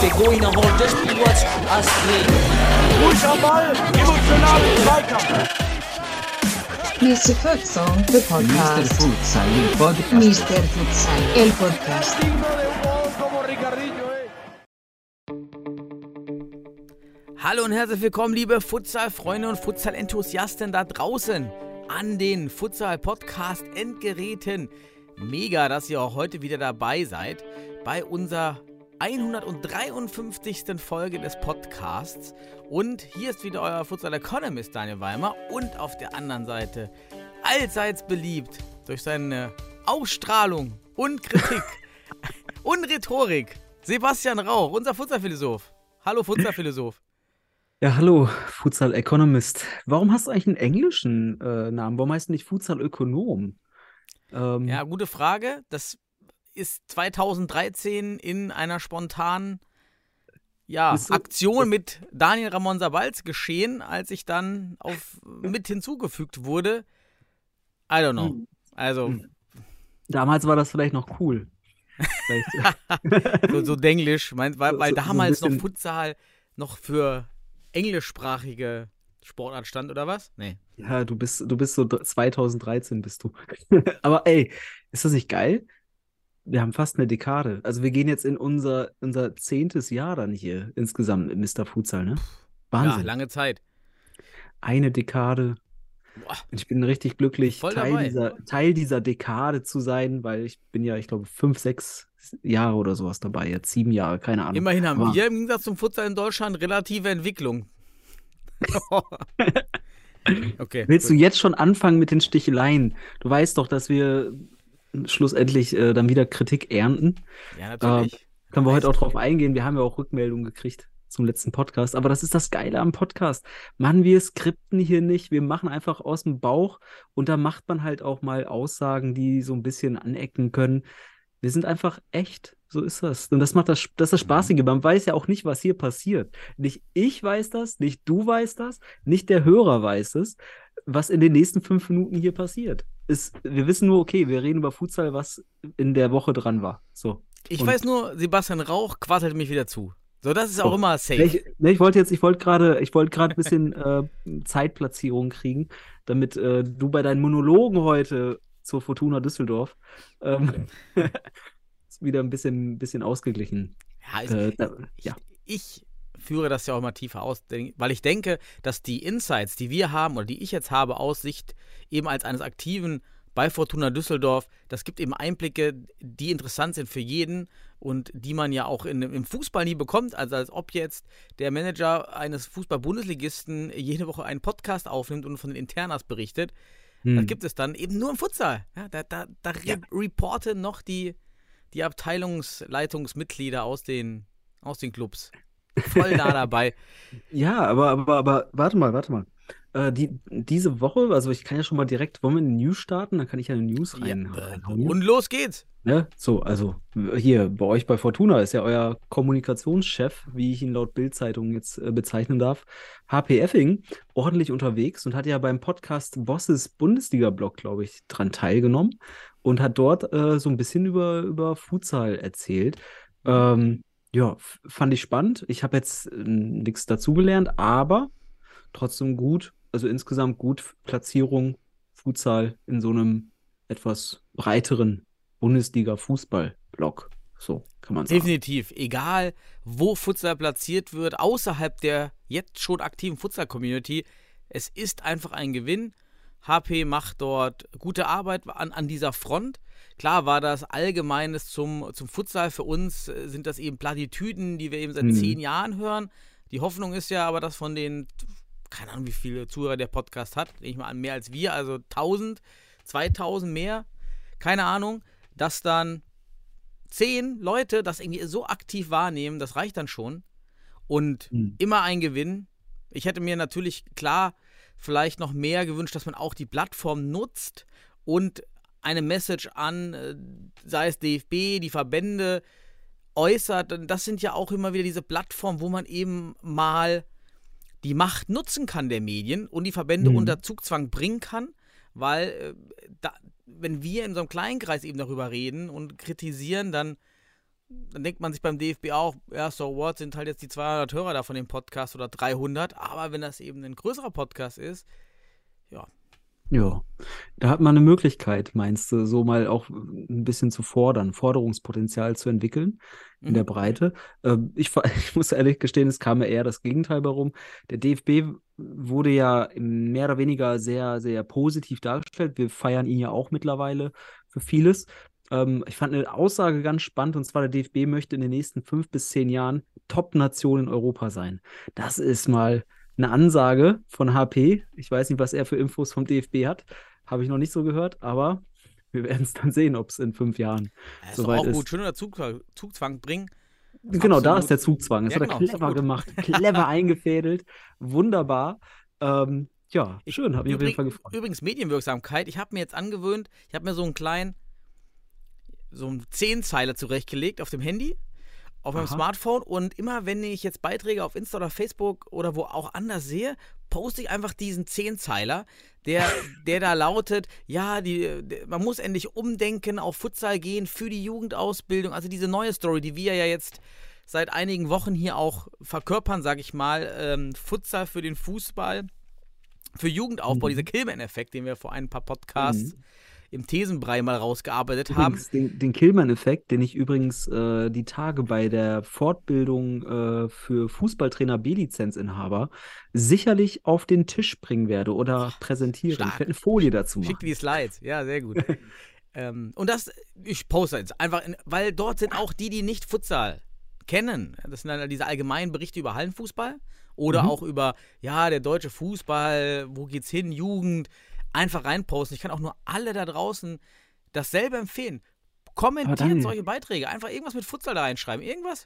Pegou e não Ball, Zweikampf. Mr. Futsal, the Mr. podcast. Futsal, el podcast. Mr. Futsal, el podcast. Hallo und herzlich willkommen, liebe Futsal-Freunde und Futsal-Enthusiasten da draußen an den Futsal-Podcast-Endgeräten. Mega, dass ihr auch heute wieder dabei seid bei unserer 153. Folge des Podcasts. Und hier ist wieder euer Futsal Economist Daniel Weimer und auf der anderen Seite allseits beliebt durch seine Ausstrahlung und Kritik und Rhetorik Sebastian Rauch, unser Futsal-Philosoph. Hallo Futsal-Philosoph. Ja, hallo, Futsal Economist. Warum hast du eigentlich einen englischen äh, Namen? Warum heißt du nicht Futsal Ökonom? Ähm, Ja, gute Frage. Das ist 2013 in einer spontanen ja, so- Aktion mit Daniel Ramon Sabalz geschehen, als ich dann auf mit hinzugefügt wurde. I don't know. Hm. Also, Damals war das vielleicht noch cool. Vielleicht, so, so denglisch, weil, weil so- damals noch Futsal noch für englischsprachige Sportart stand, oder was? Nee. ja, du bist, du bist so dr- 2013 bist du. Aber ey, ist das nicht geil? Wir haben fast eine Dekade. Also wir gehen jetzt in unser, unser zehntes Jahr dann hier insgesamt mit Mr. Futsal, ne? Ja, Wahnsinn. lange Zeit. Eine Dekade. Boah. Ich bin richtig glücklich, Voll Teil dabei. dieser, Teil dieser Dekade zu sein, weil ich bin ja, ich glaube, fünf, sechs Jahre oder sowas dabei, jetzt sieben Jahre, keine Ahnung. Immerhin haben Aber- wir im Gegensatz zum Futsal in Deutschland relative Entwicklung. okay. Willst du jetzt schon anfangen mit den Sticheleien? Du weißt doch, dass wir schlussendlich äh, dann wieder Kritik ernten. Ja, natürlich. Können wir heute auch drauf eingehen. Wir haben ja auch Rückmeldungen gekriegt zum letzten Podcast. Aber das ist das Geile am Podcast. Machen wir skripten hier nicht. Wir machen einfach aus dem Bauch und da macht man halt auch mal Aussagen, die so ein bisschen anecken können. Wir sind einfach echt. So ist das. Und das macht das, das ist das Spaßige. Man weiß ja auch nicht, was hier passiert. Nicht ich weiß das, nicht du weißt das, nicht der Hörer weiß es, was in den nächsten fünf Minuten hier passiert. Ist, wir wissen nur, okay, wir reden über Futsal, was in der Woche dran war. So. Ich Und- weiß nur, Sebastian Rauch quasselt mich wieder zu. So, das ist auch Oh. immer safe. Ich, ich wollte jetzt, ich wollte gerade, ich wollte gerade ein bisschen äh, Zeitplatzierung kriegen, damit äh, du bei deinen Monologen heute zur Fortuna Düsseldorf ähm, ist wieder ein bisschen, bisschen ausgeglichen. ja, ich, Äh, da, ja. ich führe das ja auch immer tiefer aus, weil ich denke, dass die Insights, die wir haben oder die ich jetzt habe aus Sicht eben als eines Aktiven bei Fortuna Düsseldorf, das gibt eben Einblicke, die interessant sind für jeden und die man ja auch in, im Fußball nie bekommt. Also als ob jetzt der Manager eines Fußball-Bundesligisten jede Woche einen Podcast aufnimmt und von den Internas berichtet. Das Hm. gibt es dann eben nur im Futsal. Ja, da da, da re reporten noch die, die Abteilungsleitungsmitglieder aus den, aus den Clubs. Voll nah dabei. Ja, aber, aber, aber warte mal, warte mal. Äh, die, diese Woche, also ich kann ja schon mal direkt, wollen wir in die News starten? Dann kann ich ja eine News rein, Ja, äh, und los geht's. Ne? So, also hier bei euch bei Fortuna ist ja euer Kommunikationschef, wie ich ihn laut Bild-Zeitung jetzt äh, bezeichnen darf, HP Effing, ordentlich unterwegs und hat ja beim Podcast Bosses Bundesliga-Blog, glaube ich, dran teilgenommen und hat dort äh, so ein bisschen über, über Futsal erzählt. Ähm, ja, fand ich spannend. Ich habe jetzt äh, nichts dazugelernt, aber trotzdem gut, also insgesamt gut Platzierung Futsal in so einem etwas breiteren Bundesliga-Fußball-Block. So kann man sagen. Definitiv. Egal, wo Futsal platziert wird, außerhalb der jetzt schon aktiven Futsal-Community, es ist einfach ein Gewinn. HP macht dort gute Arbeit an, an dieser Front. Klar war das Allgemeines zum, zum Futsal. Für uns äh, sind das eben Plattitüden, die wir eben seit Mhm. zehn Jahren hören. Die Hoffnung ist ja aber, dass von den, keine Ahnung, wie viele Zuhörer der Podcast hat, ich mal an, mehr als wir, also 1000, 2000 mehr, keine Ahnung, dass dann zehn Leute das irgendwie so aktiv wahrnehmen, das reicht dann schon. Und Mhm. immer ein Gewinn. Ich hätte mir natürlich klar vielleicht noch mehr gewünscht, dass man auch die Plattform nutzt und eine Message an, äh, sei es DFB, die Verbände, äußert. Das sind ja auch immer wieder diese Plattformen, wo man eben mal die Macht nutzen kann der Medien und die Verbände Mhm. unter Zugzwang bringen kann, weil äh, da, wenn wir in so einem kleinen Kreis eben darüber reden und kritisieren, dann, dann denkt man sich beim DFB auch, ja, so what, sind halt jetzt die 200 Hörer da von dem Podcast oder 300, aber wenn das eben ein größerer Podcast ist. Ja, da hat man eine Möglichkeit, meinst du, so mal auch ein bisschen zu fordern, Forderungspotenzial zu entwickeln in der Mhm. Breite. Ähm, ich, ich muss ehrlich gestehen, es kam mir eher das Gegenteil warum. Der DFB wurde ja mehr oder weniger sehr, sehr positiv dargestellt. Wir feiern ihn ja auch mittlerweile für vieles. Ähm, ich fand eine Aussage ganz spannend, und zwar der DFB möchte in den nächsten fünf bis zehn Jahren Top-Nation in Europa sein. Das ist mal eine Ansage von HP. Ich weiß nicht, was er für Infos vom DFB hat. Habe ich noch nicht so gehört, aber wir werden es dann sehen, ob es in fünf Jahren ist soweit doch auch ist. gut, schön unter Zugzwang, Zugzwang bringen. Genau, da ist der Zugzwang. Das Ja, hat genau, er ist doch clever gemacht, clever eingefädelt. Wunderbar. Ähm, ja, schön, habe mich auf jeden Fall gefreut. Übrigens Medienwirksamkeit. Ich habe mir jetzt angewöhnt, ich habe mir so einen kleinen, so einen Zehnzeiler zurechtgelegt auf dem Handy, auf meinem Aha. Smartphone und immer wenn ich jetzt Beiträge auf Insta oder Facebook oder wo auch anders sehe, poste ich einfach diesen Zehnzeiler, der, der da lautet, ja, die, man muss endlich umdenken, auf Futsal gehen für die Jugendausbildung. Also diese neue Story, die wir ja jetzt seit einigen Wochen hier auch verkörpern, sage ich mal, ähm, Futsal für den Fußball für Jugendaufbau, Mhm. dieser Killman-Effekt, den wir vor ein paar Podcasts im Thesenbrei mal rausgearbeitet haben. Übrigens, den, den Killman-Effekt, den ich übrigens äh, die Tage bei der Fortbildung äh, für Fußballtrainer B-Lizenzinhaber sicherlich auf den Tisch bringen werde oder präsentieren. stark. Ich werde eine Folie dazu Schick machen. dir die Slides, ja, sehr gut. ähm, und das, ich poste jetzt einfach, in, weil dort sind auch die, die nicht Futsal kennen. Das sind dann diese allgemeinen Berichte über Hallenfußball oder Mhm. auch über, ja, der deutsche Fußball, wo geht's hin, Jugend, einfach reinposten. Ich kann auch nur alle da draußen dasselbe empfehlen. Kommentiert solche Beiträge, einfach irgendwas mit Futsal da reinschreiben, irgendwas.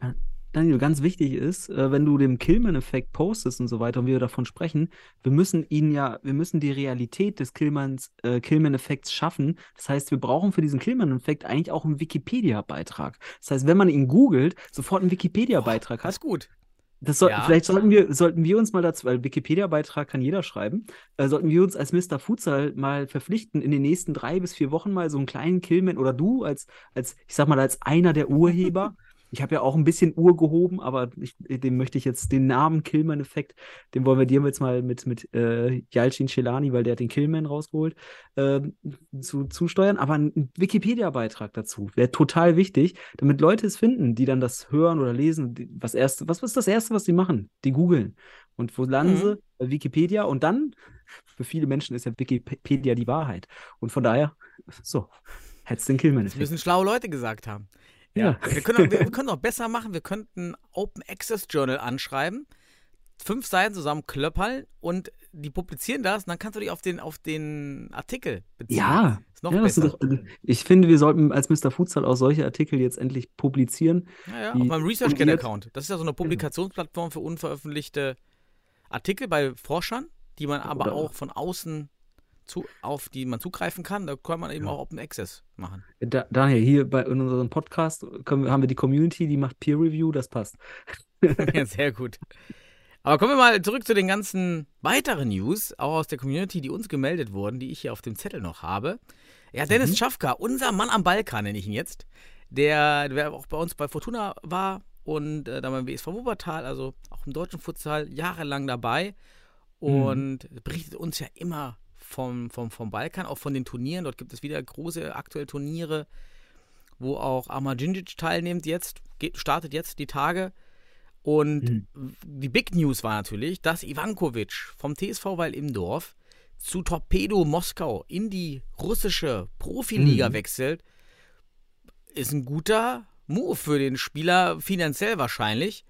Daniel, ganz wichtig ist, äh, wenn du den Killman-Effekt postest und so weiter und wir davon sprechen, wir müssen ihn ja, wir müssen die Realität des Killmans, äh, Killman-Effekts schaffen. Das heißt, wir brauchen für diesen Killman-Effekt eigentlich auch einen Wikipedia-Beitrag. Das heißt, wenn man ihn googelt, sofort einen Wikipedia-Beitrag Das hat. ist gut. Das soll, Ja. Vielleicht sollten wir, sollten wir uns mal dazu, weil Wikipedia-Beitrag kann jeder schreiben, äh, sollten wir uns als Mr. Futsal mal verpflichten, in den nächsten drei bis vier Wochen mal so einen kleinen Killman oder du als, als, ich sag mal, als einer der Urheber. Ich habe ja auch ein bisschen Uhr gehoben, aber ich, dem möchte ich jetzt den Namen Killman-Effekt, den wollen wir dir jetzt mal mit, mit äh, Yalcin Celani, weil der hat den Killman rausgeholt, ähm, zu, zusteuern. Aber ein Wikipedia-Beitrag dazu wäre total wichtig, damit Leute es finden, die dann das hören oder lesen. Die, was, erste, was ist das Erste, was sie machen? Die googeln. Und wo landen Mhm. sie? Bei Wikipedia. Und dann, für viele Menschen ist ja Wikipedia die Wahrheit. Und von daher, so, hättest den Das Killman-Effekt. müssen schlaue Leute gesagt haben. Ja. Wir können, auch, wir, wir können auch besser machen. Wir könnten Open Access Journal anschreiben, fünf Seiten zusammen klöppeln und die publizieren das und dann kannst du dich auf den, auf den Artikel beziehen. Ja, Ist noch ja, besser. doch, ich finde, wir sollten als Mr. Futsal auch solche Artikel jetzt endlich publizieren. ja, ja, auf meinem fundiert- ResearchGate-Account. Das ist ja so eine Publikationsplattform für unveröffentlichte Artikel bei Forschern, die man aber Oder- auch von außen zu, auf die man zugreifen kann. Da kann man eben Ja. auch Open Access machen. Da, Daniel, hier bei in unserem Podcast wir- haben wir die Community, die macht Peer Review, das passt. Ja, sehr gut. Aber kommen wir mal zurück zu den ganzen weiteren News, auch aus der Community, die uns gemeldet wurden, die ich hier auf dem Zettel noch habe. Ja, Dennis Mhm. Schafka, unser Mann am Balkan nenne ich ihn jetzt, der, der auch bei uns bei Fortuna war und äh, dann beim WSV Wuppertal, also auch im deutschen Futsal, jahrelang dabei und berichtet uns ja immer vom, vom, vom Balkan, auch von den Turnieren. Dort gibt es wieder große aktuelle Turniere, wo auch Amar Djindjic teilnimmt jetzt, geht, startet jetzt die Tage. Und die Big News war natürlich, dass Ivankovic vom TSV Weil im Dorf zu Torpedo Moskau in die russische Profiliga Mhm. wechselt. Ist ein guter Move für den Spieler, finanziell wahrscheinlich.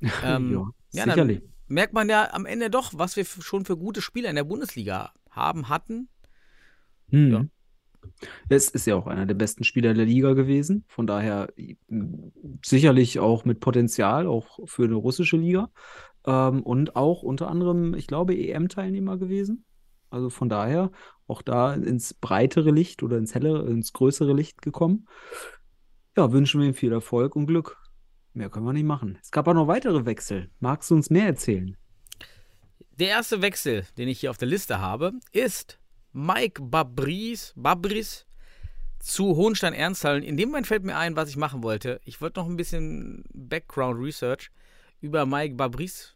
Ähm, ja, sicherlich. merkt man ja am Ende doch, was wir schon für gute Spieler in der Bundesliga haben, hatten. Mhm. ja. Es ist ja auch einer der besten Spieler der Liga gewesen. Von daher m, sicherlich auch mit Potenzial, auch für eine russische Liga. Ähm, und auch unter anderem, ich glaube, EM-Teilnehmer gewesen. Also von daher auch da ins breitere Licht oder ins hellere, ins größere Licht gekommen. Ja, wünschen wir ihm viel Erfolg und Glück. Mehr können wir nicht machen. Es gab auch noch weitere Wechsel. Magst du uns mehr erzählen? Der erste Wechsel, den ich hier auf der Liste habe, ist Mike Babris, Babris zu Hohenstein-Ernsthallen. In dem Moment fällt mir ein, was ich machen wollte. Ich wollte noch ein bisschen Background Research über Mike Babris.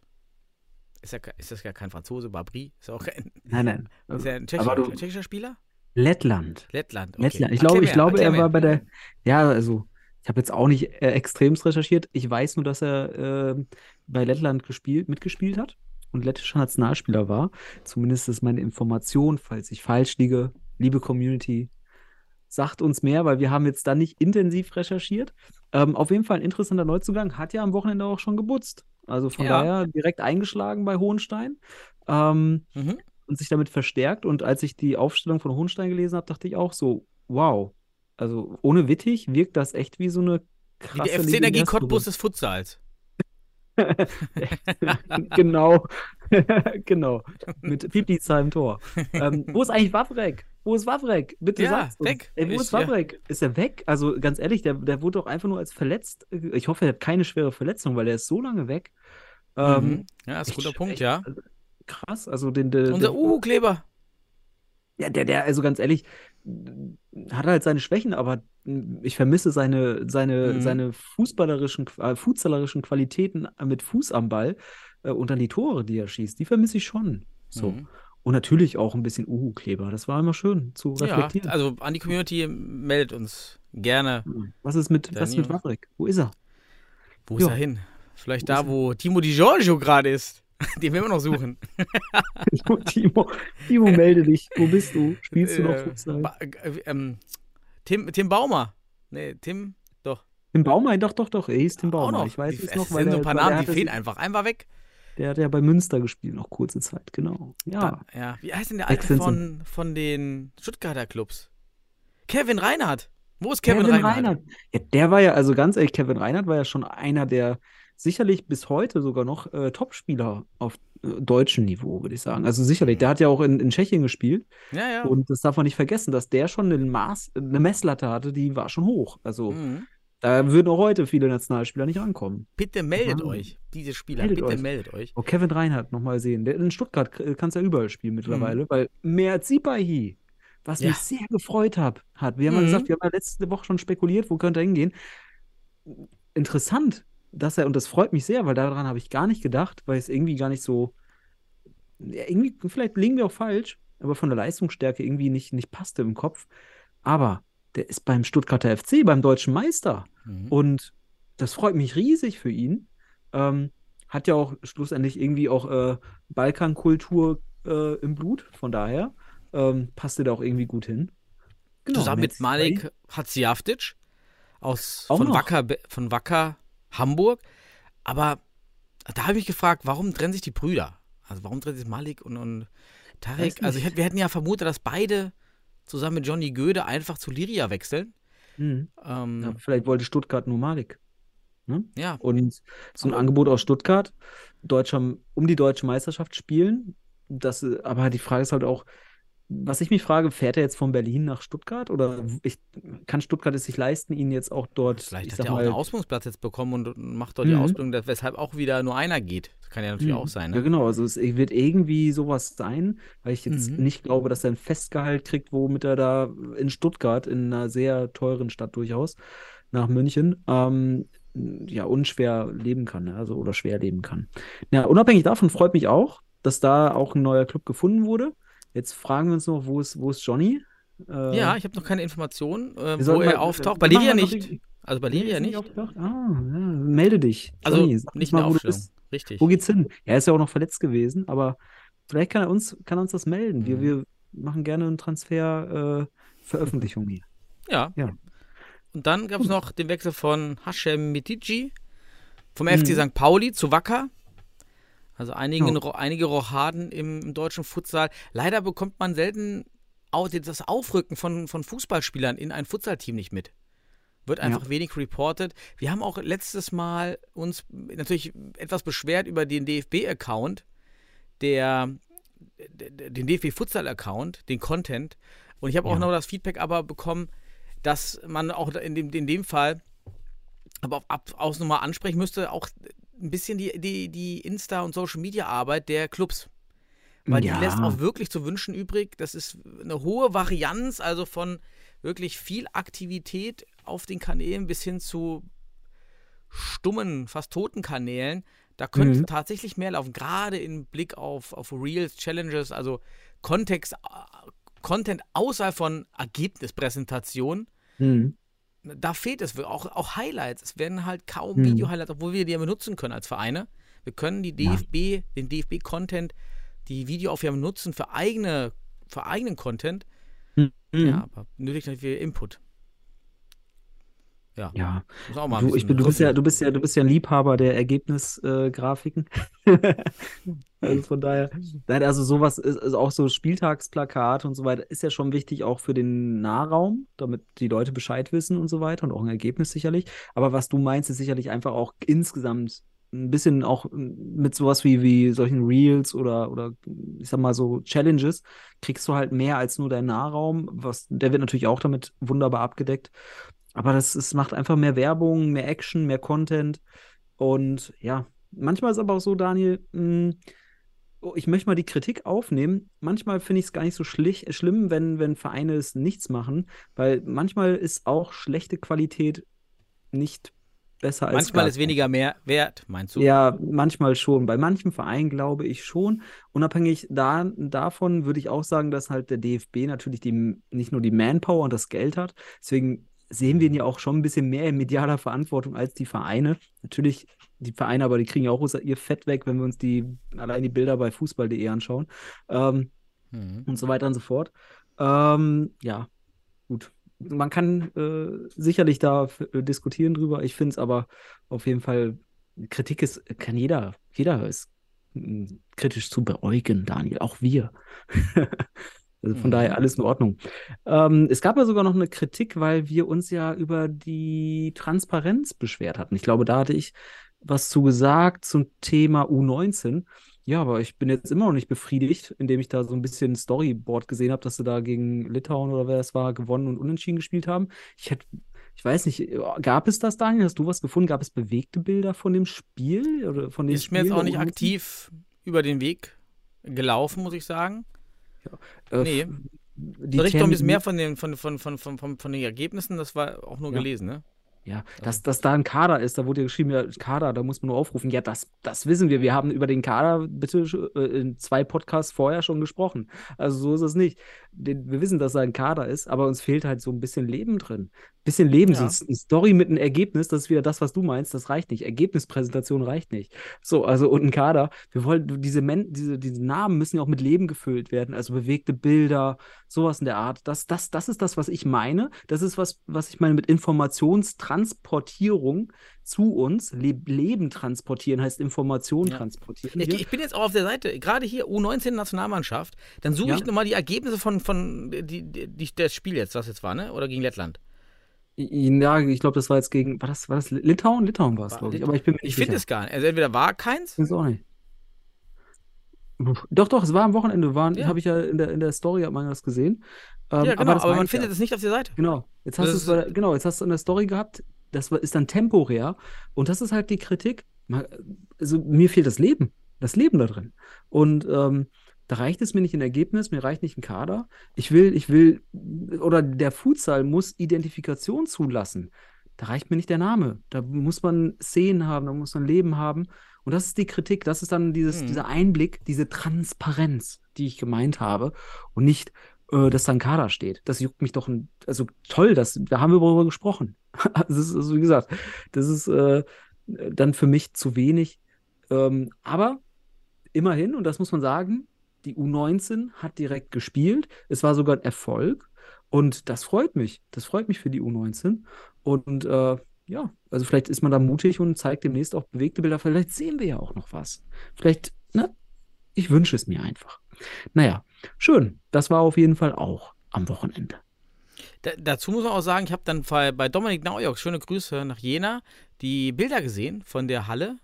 Ist, ja, ist das ja kein Franzose, Babri? Ist ja auch kein, Nein, nein. ist er ein tschechischer, du- tschechischer Spieler? Lettland. Lettland. Okay. Lettland. Ich glaube, ich glaube, er war bei der. Ja, also ich habe jetzt auch nicht äh, extremst recherchiert. Ich weiß nur, dass er äh, bei Lettland gespielt, mitgespielt hat und lettischer Nationalspieler war. Zumindest ist meine Information, falls ich falsch liege. Liebe Community, sagt uns mehr, weil wir haben jetzt da nicht intensiv recherchiert. Ähm, auf jeden Fall ein interessanter Neuzugang. Hat ja am Wochenende auch schon gebutzt. Also von Ja. daher direkt eingeschlagen bei Hohenstein. Ähm, Mhm. und sich damit verstärkt. Und als ich die Aufstellung von Hohenstein gelesen habe, dachte ich auch so, wow. Also ohne Wittig wirkt das echt wie so eine Wie krasse der FC Liga Energie Cottbus des Futsals. Genau, genau. Mit Pipliza im Tor. Ähm, wo ist eigentlich Wawrek? Wo ist Wawrek? Bitte Ja, sag's uns. weg. Ey, wo Ist- ist ja. Wawrek? Ist er weg? Also ganz ehrlich, der, der wurde doch einfach nur als verletzt. Ich hoffe, er hat keine schwere Verletzung, weil er ist so lange weg. Ähm, Mhm. Ja, ist ein echt- guter Punkt, echt, ja. also, Krass, also den, der, Unser Uhu-Kleber. Ja, der, der, also ganz ehrlich, hat halt seine Schwächen, aber ich vermisse seine, seine, Mhm. seine fußballerischen, äh, futsalerischen Qualitäten mit Fuß am Ball äh, und dann die Tore, die er schießt, die vermisse ich schon. So. Mhm. Und natürlich auch ein bisschen Uhu-Kleber. Das war immer schön zu Ja, reflektieren. also an die Community meldet uns gerne. was ist mit, was ist mit Daniel. Wawrek? Wo ist er? Wo ist Ja. er hin? Vielleicht Wo da, ist wo Timo Di Giorgio gerade ist. Den wir immer noch suchen. Timo, Timo, melde dich. Wo bist du? Spielst du noch Äh, Futsal? Äh, ähm, Tim, Tim Baumer. Nee, Tim, doch. Tim Baumer? Doch, doch, doch. Er hieß Tim Baumer. noch. Ich weiß es es noch, sind weil so ein paar Namen, die fehlen einfach. Einmal weg. Der hat ja bei Münster gespielt, noch kurze Zeit, genau. Ja. Ja. Wie heißt denn der alte von, von den Stuttgarter Clubs? Kevin Reinhardt. Wo ist Kevin, Reinhardt? Ja, der war ja, also ganz ehrlich, Kevin Reinhardt war ja schon einer der sicherlich bis heute sogar noch äh, Topspieler auf äh, deutschem Niveau, würde ich sagen. Also sicherlich, der hat ja auch in, in Tschechien gespielt Ja, ja. und das darf man nicht vergessen, dass der schon eine, Maß, eine Messlatte hatte, die war schon hoch. Also Mhm. da würden auch heute viele Nationalspieler nicht rankommen. Bitte meldet Wahnsinn. euch. Diese Spieler, Meldet bitte euch. meldet euch. Oh, Kevin Reinhardt nochmal sehen. In Stuttgart kannst du ja überall spielen mittlerweile, weil Mert Sipahi, was Mhm. Ja. mich sehr gefreut hab, hat. Wir haben ja Mhm. gesagt, wir haben ja letzte Woche schon spekuliert, wo könnte er hingehen. Interessant, dass er, und das freut mich sehr, weil daran habe ich gar nicht gedacht, weil es irgendwie gar nicht so, ja, irgendwie, vielleicht liegen wir auch falsch, aber von der Leistungsstärke irgendwie nicht, nicht passte im Kopf. Aber der ist beim Stuttgarter FC, beim deutschen Meister. Mhm. Und das freut mich riesig für ihn. Ähm, hat ja auch schlussendlich irgendwie auch äh, Balkankultur äh, im Blut. Von daher ähm, passte da auch irgendwie gut hin. Genau, Zusammen mit Malik Hadziavtic aus Auch von noch. Wacker, von Wacker Hamburg. Aber da habe ich mich gefragt, warum trennen sich die Brüder? Also warum trennen sich Malik und, und Tarek? Also ich, wir hätten ja vermutet, dass beide zusammen mit Johnny Göde einfach zu Liria wechseln. Mhm. Ähm, Ja, vielleicht wollte Stuttgart nur Malik. Ne? ja. Und so ein Aber- Angebot aus Stuttgart, deutscher, um die deutsche Meisterschaft spielen. Das, aber die Frage ist halt auch, was ich mich frage, fährt er jetzt von Berlin nach Stuttgart oder ich, kann Stuttgart es sich leisten, ihn jetzt auch dort, Vielleicht ich hat er auch mal, einen Ausbildungsplatz jetzt bekommen und macht dort die Mhm. Ausbildung, weshalb auch wieder nur einer geht. Das kann ja natürlich Mhm. auch sein. Ja, Ne? genau. Also es wird irgendwie sowas sein, weil ich jetzt Mhm. nicht glaube, dass er ein Festgehalt kriegt, womit er da in Stuttgart, in einer sehr teuren Stadt durchaus, nach München, ähm, ja, unschwer leben kann, ne? also oder schwer leben kann. Ja, unabhängig davon freut mich auch, dass da auch ein neuer Club gefunden wurde. Jetzt fragen wir uns noch, wo ist, wo ist Johnny? Äh, Ja, ich habe noch keine Informationen, äh, wir wo er mal- auftaucht. wir Bei Liria nicht. die- Also bei Liria nicht. aufgetaucht? Ah, ja, melde dich. Also Johnny, nicht mal, wo. Richtig. Wo geht's hin? Er ist ja auch noch verletzt gewesen, aber vielleicht kann er uns, kann er uns das melden. Wir, Mhm. wir machen gerne eine Transfer-Veröffentlichung hier. Ja. Ja. Und dann gab es noch den Wechsel von Hashem Mitici vom Mhm. FC St. Pauli zu Wacker. Also einigen, Ja. Einige Rochaden im, im deutschen Futsal. Leider bekommt man selten au- das Aufrücken von, von Fußballspielern in ein Futsalteam nicht mit. Wird einfach wenig reported. Wir haben auch letztes Mal uns natürlich etwas beschwert über den DFB-Account, der, den DFB-Futsal-Account, den Content. Und ich habe auch Ja. noch das Feedback aber bekommen, dass man auch in dem, in dem Fall aber auf aus nochmal ansprechen müsste, auch ein bisschen die, die, die Insta- und Social-Media-Arbeit der Clubs. Weil Ja. die lässt auch wirklich zu wünschen übrig. Das ist eine hohe Varianz, also von wirklich viel Aktivität auf den Kanälen bis hin zu stummen, fast toten Kanälen. Da könnte Mhm. tatsächlich mehr laufen, gerade im Blick auf, auf Reels, Challenges, also Kontext, äh, Content außerhalb von Ergebnispräsentationen. Mhm. Da fehlt es auch, auch Highlights. Es werden halt kaum Mhm. Video-Highlights, obwohl wir die ja benutzen können als Vereine. Wir können die Ja. DFB, den DFB-Content, die Videoaufnahmen nutzen für eigene, für eigenen Content. Mhm. Ja, aber nötig natürlich viel Input. Ja, Ja. Du, ich bin, du bist ja, du bist ja, du bist ja ein Liebhaber der Ergebnisgrafiken. also von daher, nein, also sowas ist, ist auch so Spieltagsplakat und so weiter, ist ja schon wichtig auch für den Nahraum, damit die Leute Bescheid wissen und so weiter und auch ein Ergebnis sicherlich. Aber was du meinst, ist sicherlich einfach auch insgesamt ein bisschen auch mit sowas wie, wie solchen Reels oder, oder ich sag mal so Challenges, kriegst du halt mehr als nur deinen Nahraum. Was, der wird natürlich auch damit wunderbar abgedeckt. Aber das, es macht einfach mehr Werbung, mehr Action, mehr Content. Und ja, manchmal ist aber auch so, Daniel, mh, oh, ich möchte mal die Kritik aufnehmen. Manchmal finde ich es gar nicht so schlich, schlimm, wenn, wenn Vereine es nichts machen, weil manchmal ist auch schlechte Qualität nicht besser als Manchmal ist weniger mehr wert, meinst du? ja, manchmal schon. Bei manchen Vereinen glaube ich schon. Unabhängig da, davon würde ich auch sagen, dass halt der DFB natürlich die, nicht nur die Manpower und das Geld hat. Deswegen sehen wir ihn ja auch schon ein bisschen mehr in medialer Verantwortung als die Vereine. Natürlich, die Vereine, aber die kriegen ja auch ihr Fett weg, wenn wir uns die allein die Bilder bei fußball.de anschauen. Ähm, Mhm. und so weiter und so fort. Ähm, ja, gut. Man kann äh, sicherlich da äh, diskutieren drüber. Ich finde es aber auf jeden Fall, Kritik ist, kann jeder, jeder ist kritisch zu beäugen, Daniel, auch wir. Also von Mhm. daher alles in Ordnung. Ähm, es gab ja sogar noch eine Kritik, weil wir uns ja über die Transparenz beschwert hatten. Ich glaube, da hatte ich was zu gesagt zum Thema U19. Ja, aber ich bin jetzt immer noch nicht befriedigt, indem ich da so ein bisschen Storyboard gesehen habe, dass sie da gegen Litauen oder wer es war, gewonnen und unentschieden gespielt haben. Ich hätte, ich weiß nicht, gab es das, Daniel? Hast du was gefunden? Gab es bewegte Bilder von dem Spiel oder von den Ist mir jetzt auch nicht U19? aktiv über den Weg gelaufen, muss ich sagen. Äh, Nee. die Bericht doch ein bisschen mehr von den, von, von, von, von, von, von den Ergebnissen, das war auch nur Ja. gelesen, ne? Ja, dass, dass da ein Kader ist, da wurde ja geschrieben, ja, Kader, da muss man nur aufrufen. Ja, das, das wissen wir. Wir haben über den Kader bitte äh, in zwei Podcasts vorher schon gesprochen. Also so ist es nicht. Wir wissen, dass da ein Kader ist, aber uns fehlt halt so ein bisschen Leben drin. Bisschen Leben, Ja. so eine Story mit einem Ergebnis, das ist wieder das, was du meinst, das reicht nicht. Ergebnispräsentation reicht nicht. So, also und ein Kader. Wir wollen, diese, Men diese, diese Namen müssen ja auch mit Leben gefüllt werden, also bewegte Bilder, sowas in der Art. Das, das, das ist das, was ich meine. Das ist was, was ich meine mit Informationstransportierung zu uns. Le Leben transportieren heißt Information Ja. transportieren. Ich, ich bin jetzt auch auf der Seite, gerade hier U19-Nationalmannschaft, dann suche Ja. ich nochmal die Ergebnisse von, von die, die, die, das Spiel jetzt, was jetzt war, ne? Oder gegen Lettland. Ja, ich glaube, das war jetzt gegen, war das, war das Litauen? Litauen war es, glaube ich. Aber ich bin mir nicht Ich finde es gar nicht. Also entweder war keins, Ich weiß auch nicht. Doch, doch, es war am Wochenende, waren, Ja. habe ich ja in der, in der Story, hat man das gesehen. Ähm, ja, genau, aber, meine man findet ja. es nicht auf der Seite. Genau. Jetzt hast Das du es ist- genau, jetzt hast du in der Story gehabt, das ist dann temporär. Und das ist halt die Kritik. Also mir fehlt das Leben. Das Leben da drin. Und ähm, da reicht es mir nicht ein Ergebnis, mir reicht nicht ein Kader. Ich will, ich will, oder der Futsal muss Identifikation zulassen. Da reicht mir nicht der Name. Da muss man Szenen haben, da muss man Leben haben. Und das ist die Kritik, das ist dann dieses, Mhm. dieser Einblick, diese Transparenz, die ich gemeint habe. Und nicht, äh, dass da ein Kader steht. Das juckt mich doch, ein, also toll, das, da haben wir darüber gesprochen. das ist, also wie gesagt, das ist äh, dann für mich zu wenig. Ähm, aber immerhin, und das muss man sagen, die U19 hat direkt gespielt. Es war sogar ein Erfolg. Und das freut mich. Das freut mich für die U19. Und äh, ja, also vielleicht ist man da mutig und zeigt demnächst auch bewegte Bilder. Vielleicht sehen wir ja auch noch was. Vielleicht, ne? Ich wünsche es mir einfach. Naja, schön. Das war auf jeden Fall auch am Wochenende. Da, dazu muss man auch sagen, ich habe dann bei, bei Dominik Naujok, schöne Grüße nach Jena, die Bilder gesehen von der Halle.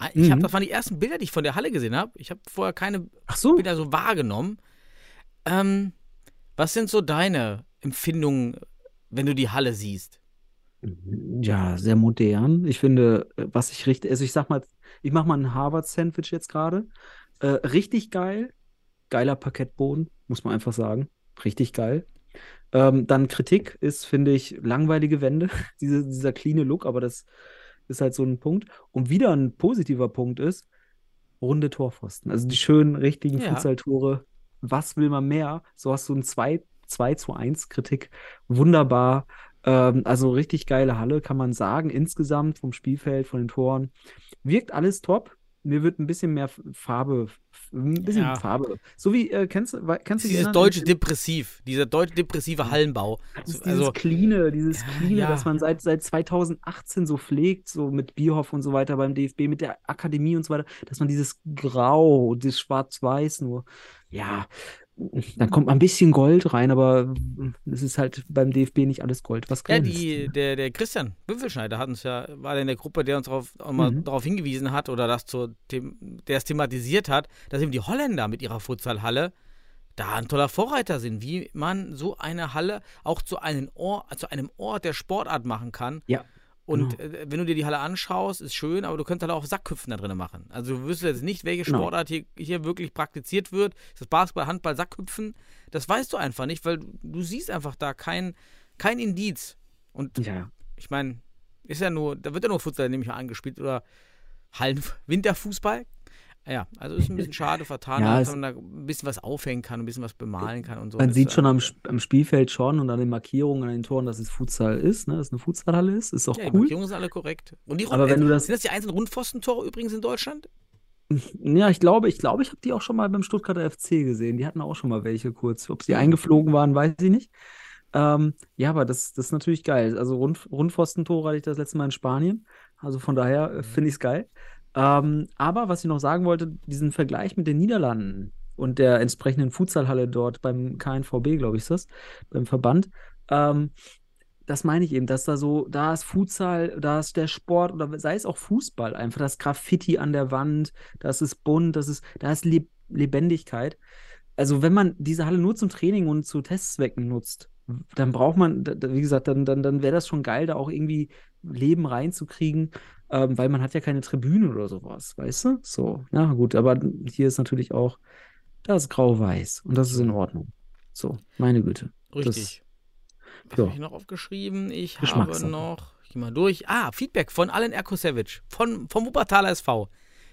Ah, Ich hab, Mhm. das waren die ersten Bilder, die ich von der Halle gesehen habe. Ich habe vorher keine Ach so. Bilder so wahrgenommen. Ähm, was sind so deine Empfindungen, wenn du die Halle siehst? Ja, sehr modern. Ich finde, äh, was ich richtig, also ich sag mal, ich mache mal ein Harvard-Sandwich jetzt gerade. Äh, richtig geil, geiler Parkettboden, muss man einfach sagen. Richtig geil. Ähm, dann Kritik ist, finde ich, langweilige Wände, Diese, dieser cleane Look, aber das ist halt so ein Punkt. Und wieder ein positiver Punkt ist, runde Torpfosten. Also die schönen, richtigen Ja. Fußballtore. Was will man mehr? So hast du ein 2, 2 zu 1 Kritik. Wunderbar. Ähm, also richtig geile Halle, kann man sagen. Insgesamt vom Spielfeld, von den Toren. Wirkt alles top. Mir wird ein bisschen mehr Farbe, ein bisschen Ja. Farbe. So wie, äh, kennst kennst du Dieses diesen- deutsche Depressiv, dieser deutsche depressive Hallenbau. dieses, Also, Cleane, dieses Cleane, ja. das man seit, seit 2018 so pflegt, so mit Bierhoff und so weiter beim DFB, mit der Akademie und so weiter, dass man dieses Grau, dieses Schwarz-Weiß nur, ja, dann kommt mal ein bisschen Gold rein, aber es ist halt beim DFB nicht alles Gold, was ja, glänzt. die, der, der Christian Büffelschneider hat uns ja, war in der Gruppe, der uns darauf, auch mal Mhm. darauf hingewiesen hat oder das them, der es thematisiert hat, dass eben die Holländer mit ihrer Futsalhalle da ein toller Vorreiter sind, wie man so eine Halle auch zu einem Ort, zu einem Ort der Sportart machen kann. Ja, Und genau. äh, wenn du dir die Halle anschaust, ist schön, aber du könntest halt auch Sackhüpfen da drin machen. Also du wüsstest jetzt nicht, welche Genau. Sportart hier, hier wirklich praktiziert wird. Ist das Basketball, Handball, Sackhüpfen? Das weißt du einfach nicht, weil du, du siehst einfach da kein, kein Indiz. Und Ja, ich meine, ist ja nur, da wird ja nur Futsal nämlich mal angespielt oder Hallen, Winterfußball. Ja, also ist ein bisschen schade vertan, Ja, dass man da ein bisschen was aufhängen kann, ein bisschen was bemalen kann und so. man Das, sieht äh, schon am, Sp- am Spielfeld schon und an den Markierungen, an den Toren, dass es Futsal ist, ne, dass es eine Futsalhalle ist, ist auch Ja, die cool. Markierungen sind alle korrekt. Und die Aber wenn du das- sind das die einzelnen Rundpfostentore übrigens in Deutschland? Ja, ich glaube, ich glaube, ich habe die auch schon mal beim Stuttgarter FC gesehen. Die hatten auch schon mal welche kurz. Ob sie eingeflogen waren, weiß ich nicht. Ähm, ja, aber das, das ist natürlich geil. Also Rund, Rundpfostentore hatte ich das letzte Mal in Spanien. Also von daher äh, finde ich es geil. Ähm, aber was ich noch sagen wollte, diesen Vergleich mit den Niederlanden und der entsprechenden Futsalhalle dort beim KNVB, glaube ich, ist das, beim Verband. Ähm, das meine ich eben, dass da so, da ist Futsal, da ist der Sport oder sei es auch Fußball, einfach das Graffiti an der Wand, das ist bunt, das ist, da ist Leb Lebendigkeit. Also wenn man diese Halle nur zum Training und zu Testzwecken nutzt, dann braucht man, wie gesagt, dann, dann, dann wäre das schon geil, da auch irgendwie Leben reinzukriegen, ähm, weil man hat ja keine Tribüne oder sowas, weißt du? So, ja gut, aber hier ist natürlich auch, da ist grau-weiß und das ist in Ordnung. So, meine Güte. Richtig. Was ja. habe ich noch aufgeschrieben? Ich habe noch, ich gehe mal durch. Ah, Feedback von Alan Erkosevic von, vom Wuppertaler SV.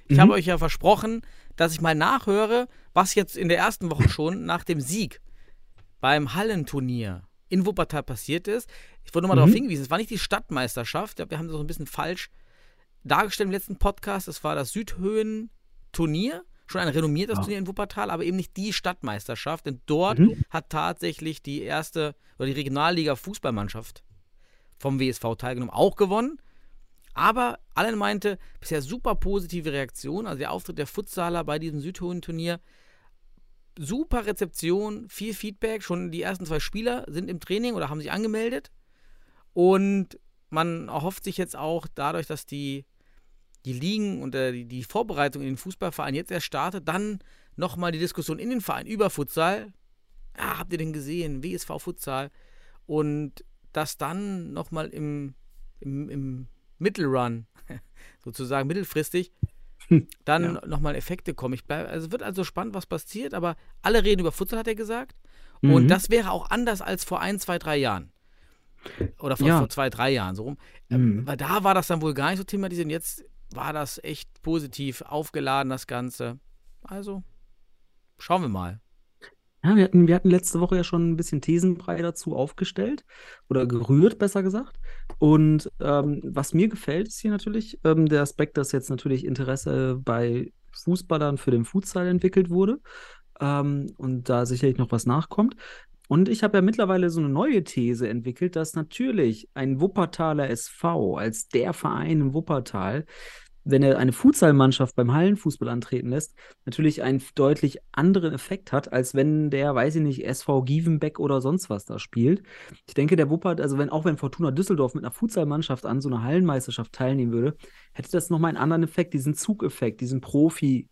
Ich Mhm. habe euch ja versprochen, dass ich mal nachhöre, was jetzt in der ersten Woche schon nach dem Sieg beim Hallenturnier in Wuppertal passiert ist. Ich wurde nochmal Mhm. darauf hingewiesen, es war nicht die Stadtmeisterschaft, wir haben das so ein bisschen falsch dargestellt im letzten Podcast. Es war das Südhöhen-Turnier, schon ein renommiertes Ah. Turnier in Wuppertal, aber eben nicht die Stadtmeisterschaft, denn dort Mhm. hat tatsächlich die erste oder die Regionalliga Fußballmannschaft vom WSV teilgenommen, auch gewonnen. Aber Allen meinte, bisher super positive Reaktion. Also der Auftritt der Futsaler bei diesem Südhohen-Turnier. Super Rezeption, viel Feedback. Schon die ersten zwei Spieler sind im Training oder haben sich angemeldet. Und man erhofft sich jetzt auch dadurch, dass die, die Ligen und äh, die, die Vorbereitung in den Fußballverein jetzt erst startet, dann nochmal die Diskussion in den Verein über Futsal. Ja, habt ihr denn gesehen? WSV Futsal. Und dass dann nochmal im, im, im Mittelrun, sozusagen mittelfristig, dann Ja. nochmal Effekte kommen. Ich bleib, also wird also spannend, was passiert, aber alle reden über Futsal, hat er gesagt. Mhm. Und das wäre auch anders als vor ein, zwei, drei Jahren. Oder vor, Ja. vor zwei, drei Jahren, so rum. Ähm, Mhm. Weil da war das dann wohl gar nicht so thematisiert. Jetzt war das echt positiv aufgeladen, das Ganze. Also, schauen wir mal. Ja, wir hatten, wir hatten letzte Woche ja schon ein bisschen Thesenbrei dazu aufgestellt oder gerührt, besser gesagt. Und ähm, was mir gefällt, ist hier natürlich ähm, der Aspekt, dass jetzt natürlich Interesse bei Fußballern für den Futsal entwickelt wurde ähm, und da sicherlich noch was nachkommt. Und ich habe ja mittlerweile so eine neue These entwickelt, dass natürlich ein Wuppertaler SV als der Verein im Wuppertal, wenn er eine Futsalmannschaft beim Hallenfußball antreten lässt, natürlich einen deutlich anderen Effekt hat, als wenn der, weiß ich nicht, SV Gievenbeck oder sonst was da spielt. Ich denke, der Wuppert, also wenn auch wenn Fortuna Düsseldorf mit einer Futsalmannschaft an so einer Hallenmeisterschaft teilnehmen würde, hätte das nochmal einen anderen Effekt, diesen Zugeffekt, diesen Profi,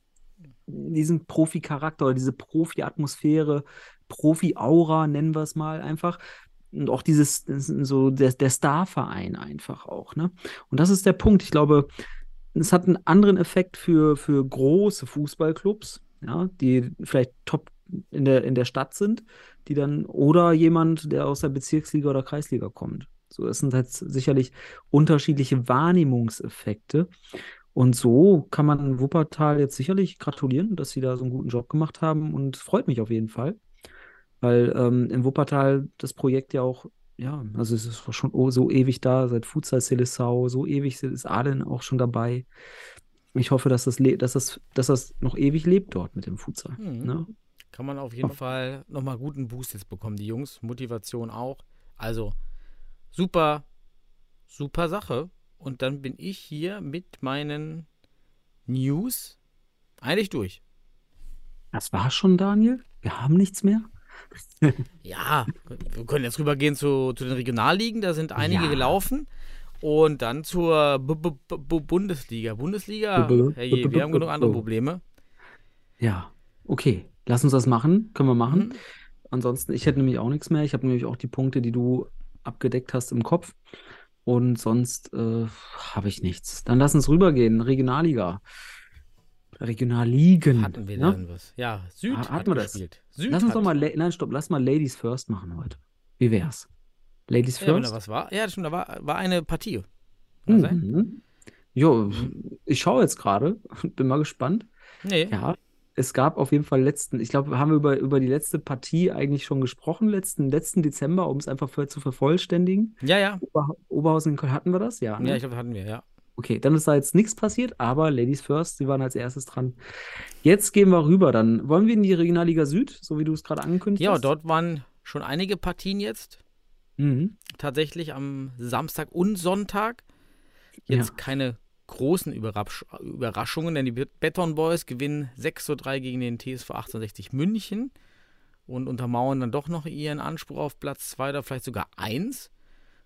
diesen Profi-Charakter oder diese Profi-Atmosphäre, Profi-Aura, nennen wir es mal einfach. Und auch dieses, so der, der Starverein einfach auch, ne? Und das ist der Punkt. Ich glaube, es hat einen anderen Effekt für, für große Fußballclubs, ja, die vielleicht Top in der, in der Stadt sind, die dann, oder jemand, der aus der Bezirksliga oder Kreisliga kommt. So, es sind halt sicherlich unterschiedliche Wahrnehmungseffekte. Und so kann man Wuppertal jetzt sicherlich gratulieren, dass sie da so einen guten Job gemacht haben und freut mich auf jeden Fall. Weil ähm, in Wuppertal das Projekt ja auch, ja, also es ist schon so ewig da, seit Futsal Silissau, so ewig ist Aden auch schon dabei. Ich hoffe, dass das, dass das, dass das noch ewig lebt dort mit dem Futsal. Mhm. Ne? Kann man auf jeden Fall nochmal guten Boost jetzt bekommen, die Jungs. Motivation auch. Also super, super Sache. Und dann bin ich hier mit meinen News eigentlich durch. Das war schon, Daniel. Wir haben nichts mehr. Ja, wir können jetzt rübergehen zu, zu den Regionalligen. Da sind einige Ja. gelaufen. Und dann zur B -B -B Bundesliga. Bundesliga, hey, wir haben genug andere Probleme. Ja, okay. Lass uns das machen. Können wir machen. Mhm. Ansonsten, ich hätte nämlich auch nichts mehr. Ich habe nämlich auch die Punkte, die du abgedeckt hast im Kopf. Und sonst äh, habe ich nichts. Dann lass uns rübergehen. Regionalliga. Regionalligen. Hatten wir ne? denn was? Ja, Süd Ha- hatten hat wir das? gespielt. Süd Lass uns hat, doch mal, La- nein, stopp, lass mal Ladies First machen heute. Wie wär's? Ladies Ja, First? was war. Ja, das stimmt, da war, war eine Partie. Kann das sein? Mhm. Jo, ich schaue jetzt gerade und bin mal gespannt. Nee. Ja, es gab auf jeden Fall letzten, ich glaube, haben wir über, über die letzte Partie eigentlich schon gesprochen, letzten, letzten Dezember, um es einfach für, zu vervollständigen. Ja, ja. Ober, Oberhausen in Köln hatten wir das? Ja, ne? Ja, ich glaube, hatten wir, ja. Okay, dann ist da jetzt nichts passiert, aber Ladies First, sie waren als erstes dran. Jetzt gehen wir rüber dann. Wollen wir in die Regionalliga Süd, so wie du es gerade angekündigt Ja, hast? dort waren schon einige Partien jetzt. Mhm. Tatsächlich am Samstag und Sonntag. Jetzt Ja. keine großen Überrasch Überraschungen, denn die Bet- Beton Boys gewinnen 6 zu 3 gegen den TSV 1860 München und untermauern dann doch noch ihren Anspruch auf Platz 2 oder vielleicht sogar 1.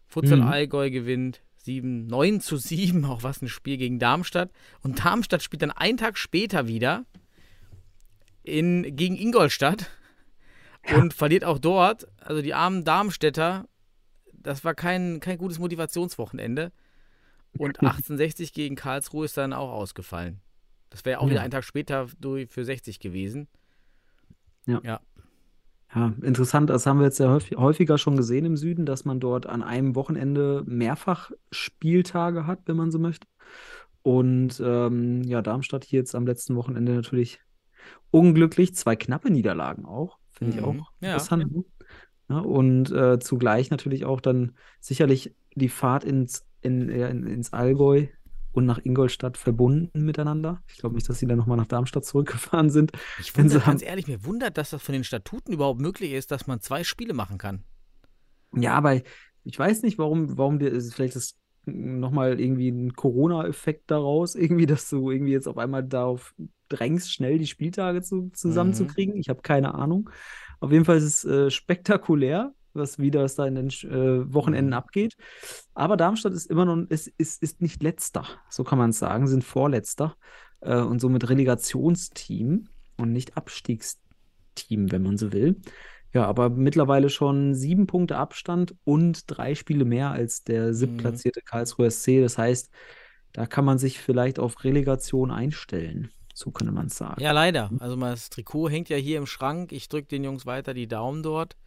Futsal Mhm. Allgäu gewinnt 7, 9 zu 7, auch was ein Spiel gegen Darmstadt. Und Darmstadt spielt dann einen Tag später wieder in, gegen Ingolstadt und verliert auch dort. Also die armen Darmstädter, das war kein, kein gutes Motivationswochenende. Und 1860 gegen Karlsruhe ist dann auch ausgefallen. Das wäre auch wieder Ja. einen Tag später durch für 60 gewesen. Ja, interessant, das haben wir jetzt ja häufig, häufiger schon gesehen im Süden, dass man dort an einem Wochenende mehrfach Spieltage hat, wenn man so möchte. Und ähm, ja, Darmstadt hier jetzt am letzten Wochenende natürlich unglücklich. Zwei knappe Niederlagen auch, finde ich Mhm. auch Ja. interessant. ne? Ja, und äh, zugleich natürlich auch dann sicherlich die Fahrt ins, in, ja, in, ins Allgäu und nach Ingolstadt verbunden miteinander. Ich glaube nicht, dass sie dann nochmal nach Darmstadt zurückgefahren sind. Ich sie ganz haben- ehrlich, mir wundert, dass das von den Statuten überhaupt möglich ist, dass man zwei Spiele machen kann. Ja, aber ich weiß nicht, warum, warum dir ist vielleicht das nochmal irgendwie ein Corona-Effekt daraus, irgendwie, dass du irgendwie jetzt auf einmal darauf drängst, schnell die Spieltage zu, zusammenzukriegen. Ich habe keine Ahnung. Auf jeden Fall ist es äh, spektakulär, was wie das da in den äh, Wochenenden Mhm. abgeht. Aber Darmstadt ist immer noch, ist, ist, ist nicht letzter, so kann man es sagen, sind vorletzter äh, und somit Relegationsteam und nicht Abstiegsteam, wenn man so will. Ja, aber mittlerweile schon sieben Punkte Abstand und drei Spiele mehr als der siebtplatzierte Karlsruher SC. Das heißt, da kann man sich vielleicht auf Relegation einstellen. So könnte man es sagen. Ja, leider. Also das Trikot hängt ja hier im Schrank. Ich drücke den Jungs weiter die Daumen dort.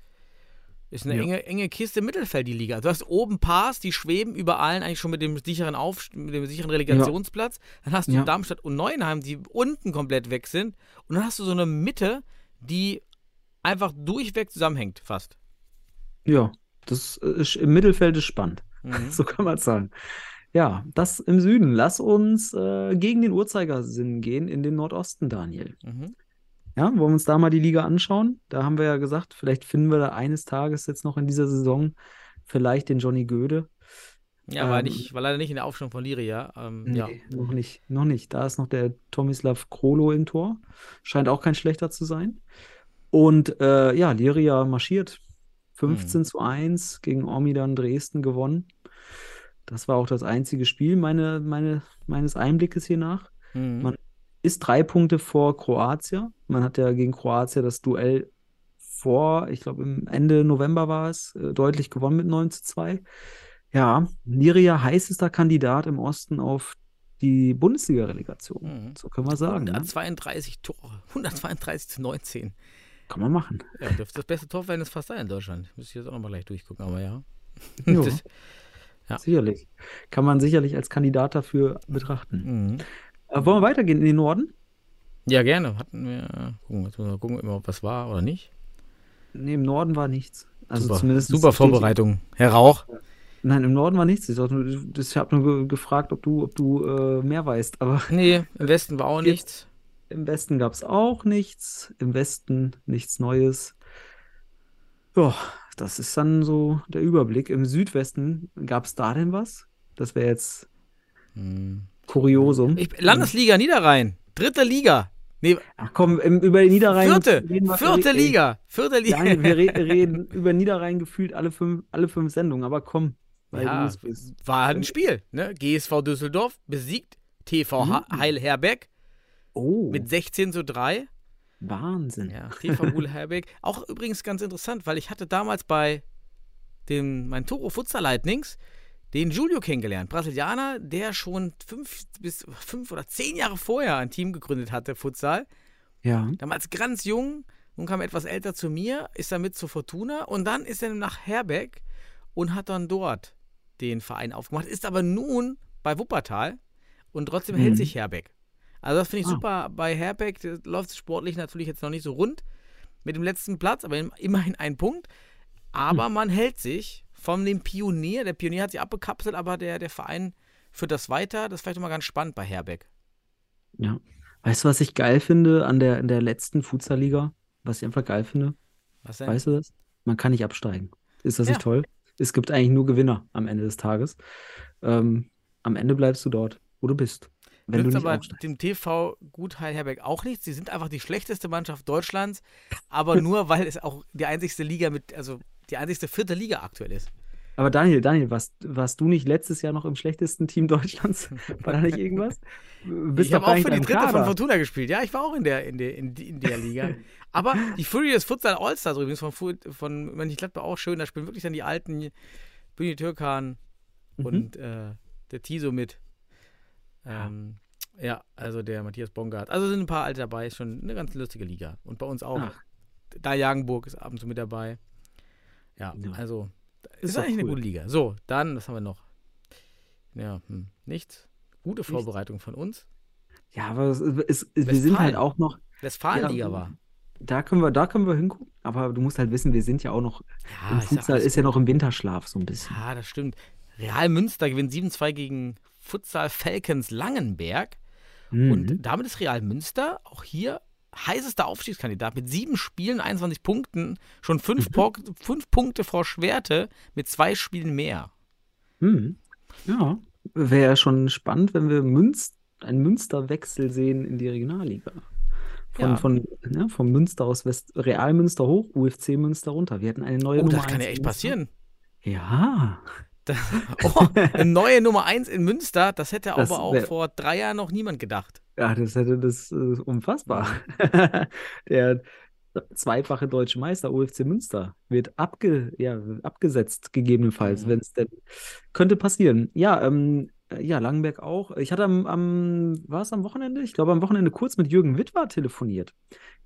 Ist eine Ja. enge, enge Kiste im Mittelfeld, die Liga. Du hast oben Pars, die schweben über allen eigentlich schon mit dem sicheren, Auf mit dem sicheren Relegationsplatz. Dann hast du Ja. Darmstadt und Neuenheim, die unten komplett weg sind. Und dann hast du so eine Mitte, die einfach durchweg zusammenhängt, fast. Ja, das ist im Mittelfeld ist spannend. Mhm. So kann man es sagen. Ja, das im Süden. Lass uns äh, gegen den Uhrzeigersinn gehen in den Nordosten, Daniel. Mhm. Ja, wollen wir uns da mal die Liga anschauen? Da haben wir ja gesagt, vielleicht finden wir da eines Tages jetzt noch in dieser Saison vielleicht den Johnny Göde. Ja, war, Ähm, nicht, war leider nicht in der Aufstellung von Liria. Ähm, ja. Nee, noch nicht, noch nicht. Da ist noch der Tomislav Krolo im Tor. Scheint auch kein schlechter zu sein. Und äh, ja, Liria marschiert. 15 zu 1 gegen Ormidan Dresden gewonnen. Das war auch das einzige Spiel meine, meine, meines Einblickes hier nach. Mhm. Man ist drei Punkte vor Kroatien. Man hat ja gegen Kroatien das Duell vor, ich glaube, im Ende November war es, äh, deutlich gewonnen mit 9 zu 2. Ja, Liria heißester Kandidat im Osten auf die Bundesliga-Relegation. Mhm. So können wir sagen. Ne? 132 Tore. 132 zu 19. kann man machen. Ja, dürfte das beste Torverhältnis fast sein in Deutschland. Müsste ich jetzt auch nochmal gleich durchgucken, aber ja. Das- Ja. Sicherlich. Kann man sicherlich als Kandidat dafür betrachten. Mhm. Äh, wollen wir weitergehen in den Norden? Ja, gerne. Hatten wir. Gucken, jetzt müssen wir gucken, ob was war oder nicht. Nee, im Norden war nichts. Also super zumindest super Vorbereitung. Herr Rauch. Nein, im Norden war nichts. Ich, ich habe nur ge- gefragt, ob du, ob du äh, mehr weißt. Aber Nee, im Westen war auch nichts. im Westen gab es auch nichts. Im Westen nichts Neues. Ja, das ist dann so der Überblick. Im Südwesten gab es da denn was? Das wäre jetzt Hm. Kuriosum. Ich, Landesliga Niederrhein. Dritte Liga. Nee, Ach komm, über Niederrhein. vierte. reden Vierte Liga. Vierte Liga. Nein, wir re reden über Niederrhein gefühlt alle fünf, alle fünf Sendungen, aber komm, Ja, war halt ein Spiel. Ne? GSV Düsseldorf besiegt TV Mhm. Heil Herbeck Oh, mit 16 zu 3. Wahnsinn. Ja, TV Heil Herbeck. Auch übrigens ganz interessant, weil ich hatte damals bei dem, mein Toro Futsal Lightnings den Julio kennengelernt. Brasilianer, der schon fünf bis fünf oder zehn Jahre vorher ein Team gegründet hatte, Futsal. Ja. Damals ganz jung, nun kam er etwas älter zu mir, ist dann mit zur Fortuna und dann ist er nach Herbeck und hat dann dort den Verein aufgemacht, ist aber nun bei Wuppertal und trotzdem hält Mhm. sich Herbeck. Also das finde ich Ah. super bei Herbeck, läuft es sportlich natürlich jetzt noch nicht so rund mit dem letzten Platz, aber immerhin ein Punkt. Aber Hm. man hält sich von dem Pionier, der Pionier hat sich abgekapselt, aber der, der Verein führt das weiter. Das ist vielleicht mal ganz spannend bei Herbeck. Ja. Weißt du, was ich geil finde an der, in der letzten Futsal-Liga? Was ich einfach geil finde? Was denn? Weißt du das? Man kann nicht absteigen. Ist das Ja. nicht toll? Es gibt eigentlich nur Gewinner am Ende des Tages. Ähm, am Ende bleibst du dort, wo du bist. Wenn du Nützt nicht aber aufsteigst. dem TV Gutheil Herbeck auch nichts. Sie sind einfach die schlechteste Mannschaft Deutschlands, aber nur weil es auch die einzigste Liga mit, also die einzigste vierte Liga aktuell ist. Aber Daniel, Daniel, warst, warst du nicht letztes Jahr noch im schlechtesten Team Deutschlands? War da nicht irgendwas? Bist ich habe auch für die dritte von Kader. Fortuna gespielt. Ja, ich war auch in der, in der, in, in der Liga. Aber die Furious Futsal Allstars übrigens von, von Mönchengladbach auch schön. Da spielen wirklich dann die alten Bühni Türkan Mhm. und äh, der Tiso mit. Ähm, ja, also der Matthias Bongard. Also sind ein paar alte dabei. Ist schon eine ganz lustige Liga. Und bei uns auch. Ach. Da Jagenburg ist ab und zu mit dabei. Ja, Ja. also Ist ist, eigentlich eine cool. gute Liga. So, dann, was haben wir noch? Ja, hm, nichts. Gute. Vorbereitung von uns. Ja, aber es, es, wir sind halt auch noch, Westfalenliga Ja, war. da können wir, da können wir hingucken. Aber du musst halt wissen, wir sind ja auch noch, Ja, im Futsal ist ja noch im Winterschlaf so ein bisschen. Ja, das stimmt. Real Münster gewinnt 7-2 gegen Futsal Falcons Langenberg. Mhm. Und damit ist Real Münster auch hier heißester Aufstiegskandidat mit sieben Spielen, 21 Punkten, schon fünf, Mhm. Po- fünf Punkte vor Schwerte mit zwei Spielen mehr. Mhm. Ja, wäre ja schon spannend, wenn wir Münz, einen Münsterwechsel sehen in die Regionalliga. Von, Ja. von, ne, vom Münster aus West, Real Münster hoch, UFC Münster runter. Wir hätten eine neue Oh, Nummer das kann ja echt Münster. passieren. Ja, Oh, eine neue Nummer 1 in Münster, das hätte Das aber auch wär- vor drei Jahren noch niemand gedacht. Ja, das hätte das äh, unfassbar. Der zweifache deutsche Meister UFC Münster wird abge, ja, abgesetzt, gegebenenfalls, Mhm. wenn es denn könnte passieren. Ja, ähm, äh, ja, Langenberg auch. Ich hatte am, am war es am Wochenende? Ich glaube, am Wochenende kurz mit Jürgen Wittwar telefoniert.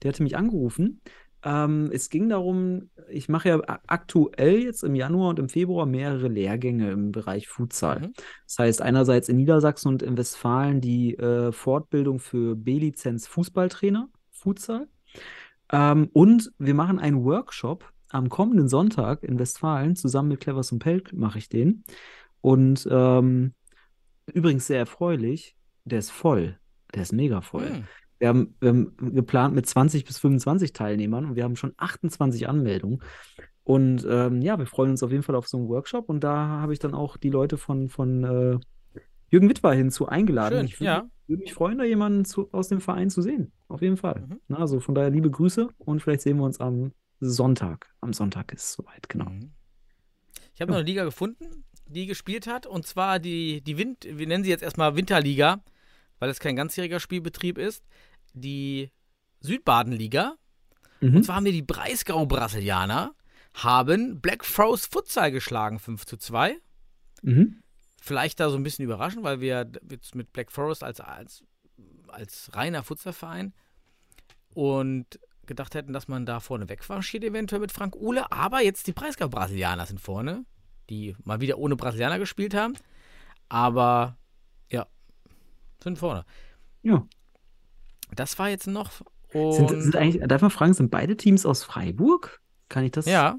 Der hatte mich angerufen. Ähm, es ging darum, ich mache ja aktuell jetzt im Januar und im Februar mehrere Lehrgänge im Bereich Futsal. Mhm. Das heißt, einerseits in Niedersachsen und in Westfalen die äh, Fortbildung für B-Lizenz Fußballtrainer, Futsal. Ähm, und wir machen einen Workshop am kommenden Sonntag in Westfalen, zusammen mit Clevers und Pelk mache ich den. Und ähm, übrigens sehr erfreulich, der ist voll. Der ist mega voll. Hm. Wir haben, wir haben geplant mit 20 bis 25 Teilnehmern und wir haben schon 28 Anmeldungen. Und ähm, ja, wir freuen uns auf jeden Fall auf so einen Workshop. Und da habe ich dann auch die Leute von, von äh, Jürgen Wittwar hinzu eingeladen. Schön, ich würde ja. würde mich freuen, da jemanden zu, aus dem Verein zu sehen. Auf jeden Fall. Mhm. Na, also von daher liebe Grüße und vielleicht sehen wir uns am Sonntag. Am Sonntag ist es soweit, genau. Mhm. Ich habe noch eine Liga gefunden, die gespielt hat, und zwar die, die Wind, wir nennen sie jetzt erstmal Winterliga, weil es kein ganzjähriger Spielbetrieb ist, die Südbadenliga. Mhm. Und zwar haben wir die Breisgau-Brasilianer, haben Black Frost Futsal geschlagen, 5 zu 2. Mhm. Vielleicht da so ein bisschen überraschend, weil wir jetzt mit Black Forest als, als, als reiner Futsalverein und gedacht hätten, dass man da vorne wegmarschiert, eventuell mit Frank Uhle. Aber jetzt die Preisgabe-Brasilianer sind vorne, die mal wieder ohne Brasilianer gespielt haben. Aber ja, sind vorne. Ja. Das war jetzt noch. Sind, sind eigentlich, darf man fragen, sind beide Teams aus Freiburg? Kann ich das? ja,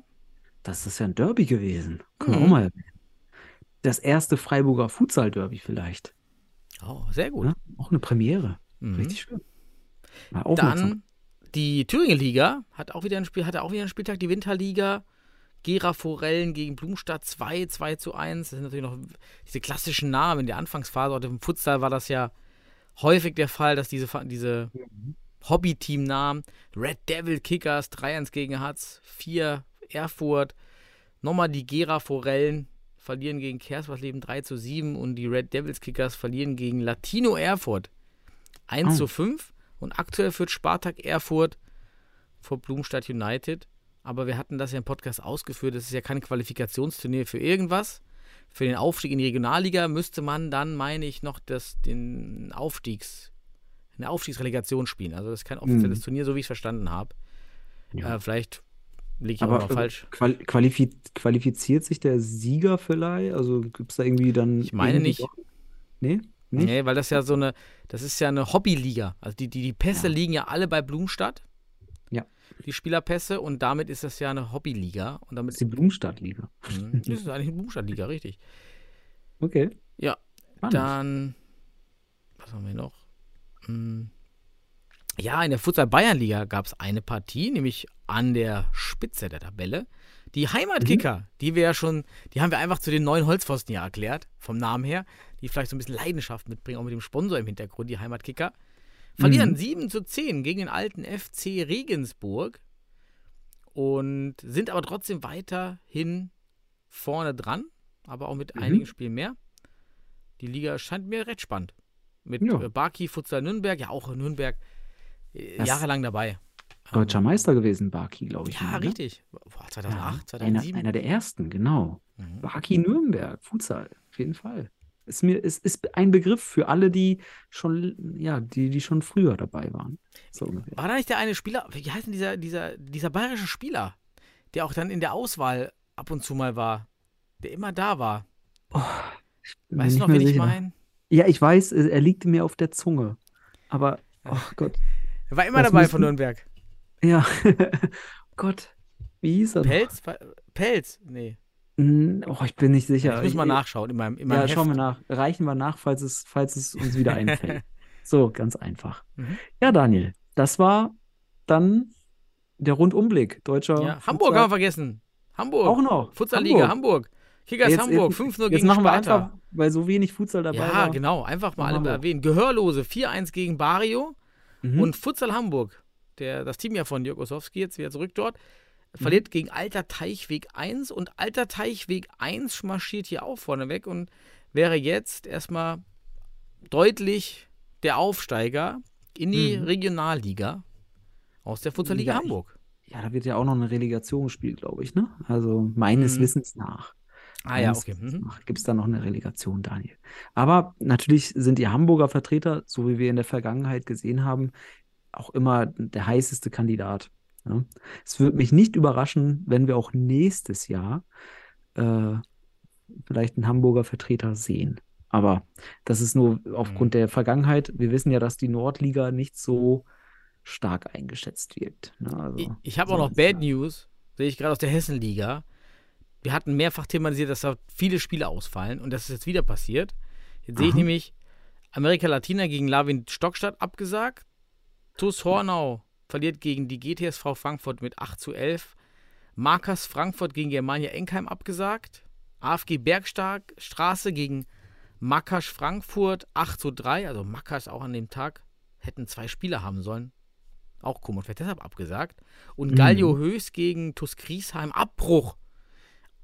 Das ist ja ein Derby gewesen. Können wir Mhm. auch mal erwähnen. Das erste Freiburger Futsal-Derby vielleicht. oh, sehr gut. Ne? Auch eine Premiere. Mhm. Richtig schön. Mal aufmerksam. Dann die Thüringen Liga hat auch wieder ein Spiel, hatte auch wieder einen Spieltag, die Winterliga. Gera Forellen gegen Blumstadt 2, 2 zu 1. Das sind natürlich noch diese klassischen Namen. In der Anfangsphase, auch im Futsal war das ja häufig der Fall, dass diese, diese Hobby-Team-Namen, Red Devil Kickers 3-1 gegen Hatz, 4 Erfurt, nochmal die Gera Forellen verlieren gegen Kerswasleben 3 zu 7 und die Red Devils Kickers verlieren gegen Latino Erfurt 1 Oh. zu 5 und aktuell führt Spartak Erfurt vor Blumstadt United. Aber wir hatten das ja im Podcast ausgeführt. Das ist ja kein Qualifikationsturnier für irgendwas. Für den Aufstieg in die Regionalliga müsste man dann, meine ich, noch das, den Aufstiegs, eine Aufstiegsrelegation spielen. Also das ist kein offizielles Mhm. Turnier, so wie ich es verstanden habe. Ja. Äh, vielleicht liege ich auch Aber noch äh, falsch. qual qualifi qualifiziert sich der Sieger vielleicht? Also gibt es da irgendwie dann. Ich meine nicht. Doch... Nee? Nicht? Nee, weil das ja so eine, das ist ja eine Hobbyliga. Also die, die, die Pässe Ja. liegen ja alle bei Blumstadt. Die Spielerpässe und damit ist das ja eine Hobbyliga. Und Das damit ist die Blumstadt-Liga. Mhm. das ist eigentlich eine Blumstadt-Liga, richtig. Okay. Ja, Spannend. Dann, was haben wir noch? Hm. Ja, in der Futsal-Bayern-Liga gab es eine Partie, nämlich an der Spitze der Tabelle. Die Heimatkicker, Mhm. die wir ja schon, die haben wir einfach zu den neuen Holzpfosten ja erklärt, vom Namen her, die vielleicht so ein bisschen Leidenschaft mitbringen, auch mit dem Sponsor im Hintergrund, die Heimatkicker. Verlieren Mhm. 7 zu 10 gegen den alten FC Regensburg und sind aber trotzdem weiterhin vorne dran, aber auch mit Mhm. einigen Spielen mehr. Die Liga scheint mir recht spannend. Mit Ja. äh, Barki, Futsal Nürnberg, ja auch in Nürnberg, äh, jahrelang dabei. Deutscher Ähm, Meister gewesen, Baki, glaube ich. Ja, mal, ne? richtig. Boah, 2008, Ja, einer, 2007. einer der ersten, genau. Mhm. Baki Nürnberg, Futsal, auf jeden Fall. Ist mir, ist, ist ein Begriff für alle, die schon, ja, die, die schon früher dabei waren. So. War da nicht der eine Spieler, wie heißt denn dieser, dieser, dieser bayerische Spieler, der auch dann in der Auswahl ab und zu mal war, der immer da war? Mir Weißt du noch, wen ich sicher. meine? Ja, ich weiß, äh, er liegt mir auf der Zunge. Aber, oh Gott. Er war immer Das dabei müssen- von Nürnberg. Ja, Gott. Wie hieß er? noch? Pelz? War- Pelz? Nee. Hm, Oh, ich bin nicht sicher. ich muss mal Ich- nachschauen in meinem, in meinem Ja, schauen wir Heft. nach. Reichen wir nach, falls es, falls es uns wieder einfällt. So, ganz einfach. Mhm. Ja, Daniel, das war dann der Rundumblick deutscher Ja, Hamburg haben wir vergessen. Hamburg. Auch noch. Futsalliga Hamburg. Kickers Jetzt- Hamburg, jetzt- 5-0 Jetzt gegen machen wir Sparta. einfach, weil so wenig Futsal dabei Ja, war. genau. Einfach mal alle Hamburg. erwähnen. Gehörlose, 4-1 gegen Bario. Mhm. Und Futsal Hamburg, der, das Team ja von Jörg Osowski, jetzt wieder zurück dort, Mhm. verliert gegen Alter Teichweg 1 und Alter Teichweg 1 marschiert hier auch vorne weg und wäre jetzt erstmal deutlich der Aufsteiger in die Mhm. Regionalliga aus der Futsalliga Ja, Hamburg. ja, da wird ja auch noch eine Relegation gespielt, glaube ich, ne? Also meines Mhm. Wissens nach. Ah ja, okay. Mhm. nach Gibt es da noch eine Relegation, Daniel? Aber natürlich sind die Hamburger Vertreter, so wie wir in der Vergangenheit gesehen haben, auch immer der heißeste Kandidat. Ja? Es würde mich nicht überraschen, wenn wir auch nächstes Jahr äh, vielleicht einen Hamburger Vertreter sehen. Aber das ist nur aufgrund der Vergangenheit. Wir wissen ja, dass die Nordliga nicht so stark eingeschätzt wird. Ne? Also, Ich, ich habe so auch noch Bad. News, sehe ich gerade aus der Hessenliga. Wir hatten mehrfach thematisiert, dass da viele Spiele ausfallen und das ist jetzt wieder passiert. Jetzt sehe ich nämlich Amerika Latina gegen Lawin Stockstadt abgesagt. TuS Hornau verliert gegen die GTSV Frankfurt mit 8 zu 11. Markers Frankfurt gegen Germania Enkheim abgesagt. AFG Bergstark Straße gegen Makasch Frankfurt 8 zu 3. Also Makasch auch an dem Tag hätten zwei Spieler haben sollen. Auch komisch, vielleicht deshalb abgesagt. Und Mhm. Gallio Höchst gegen TuS Griesheim Abbruch.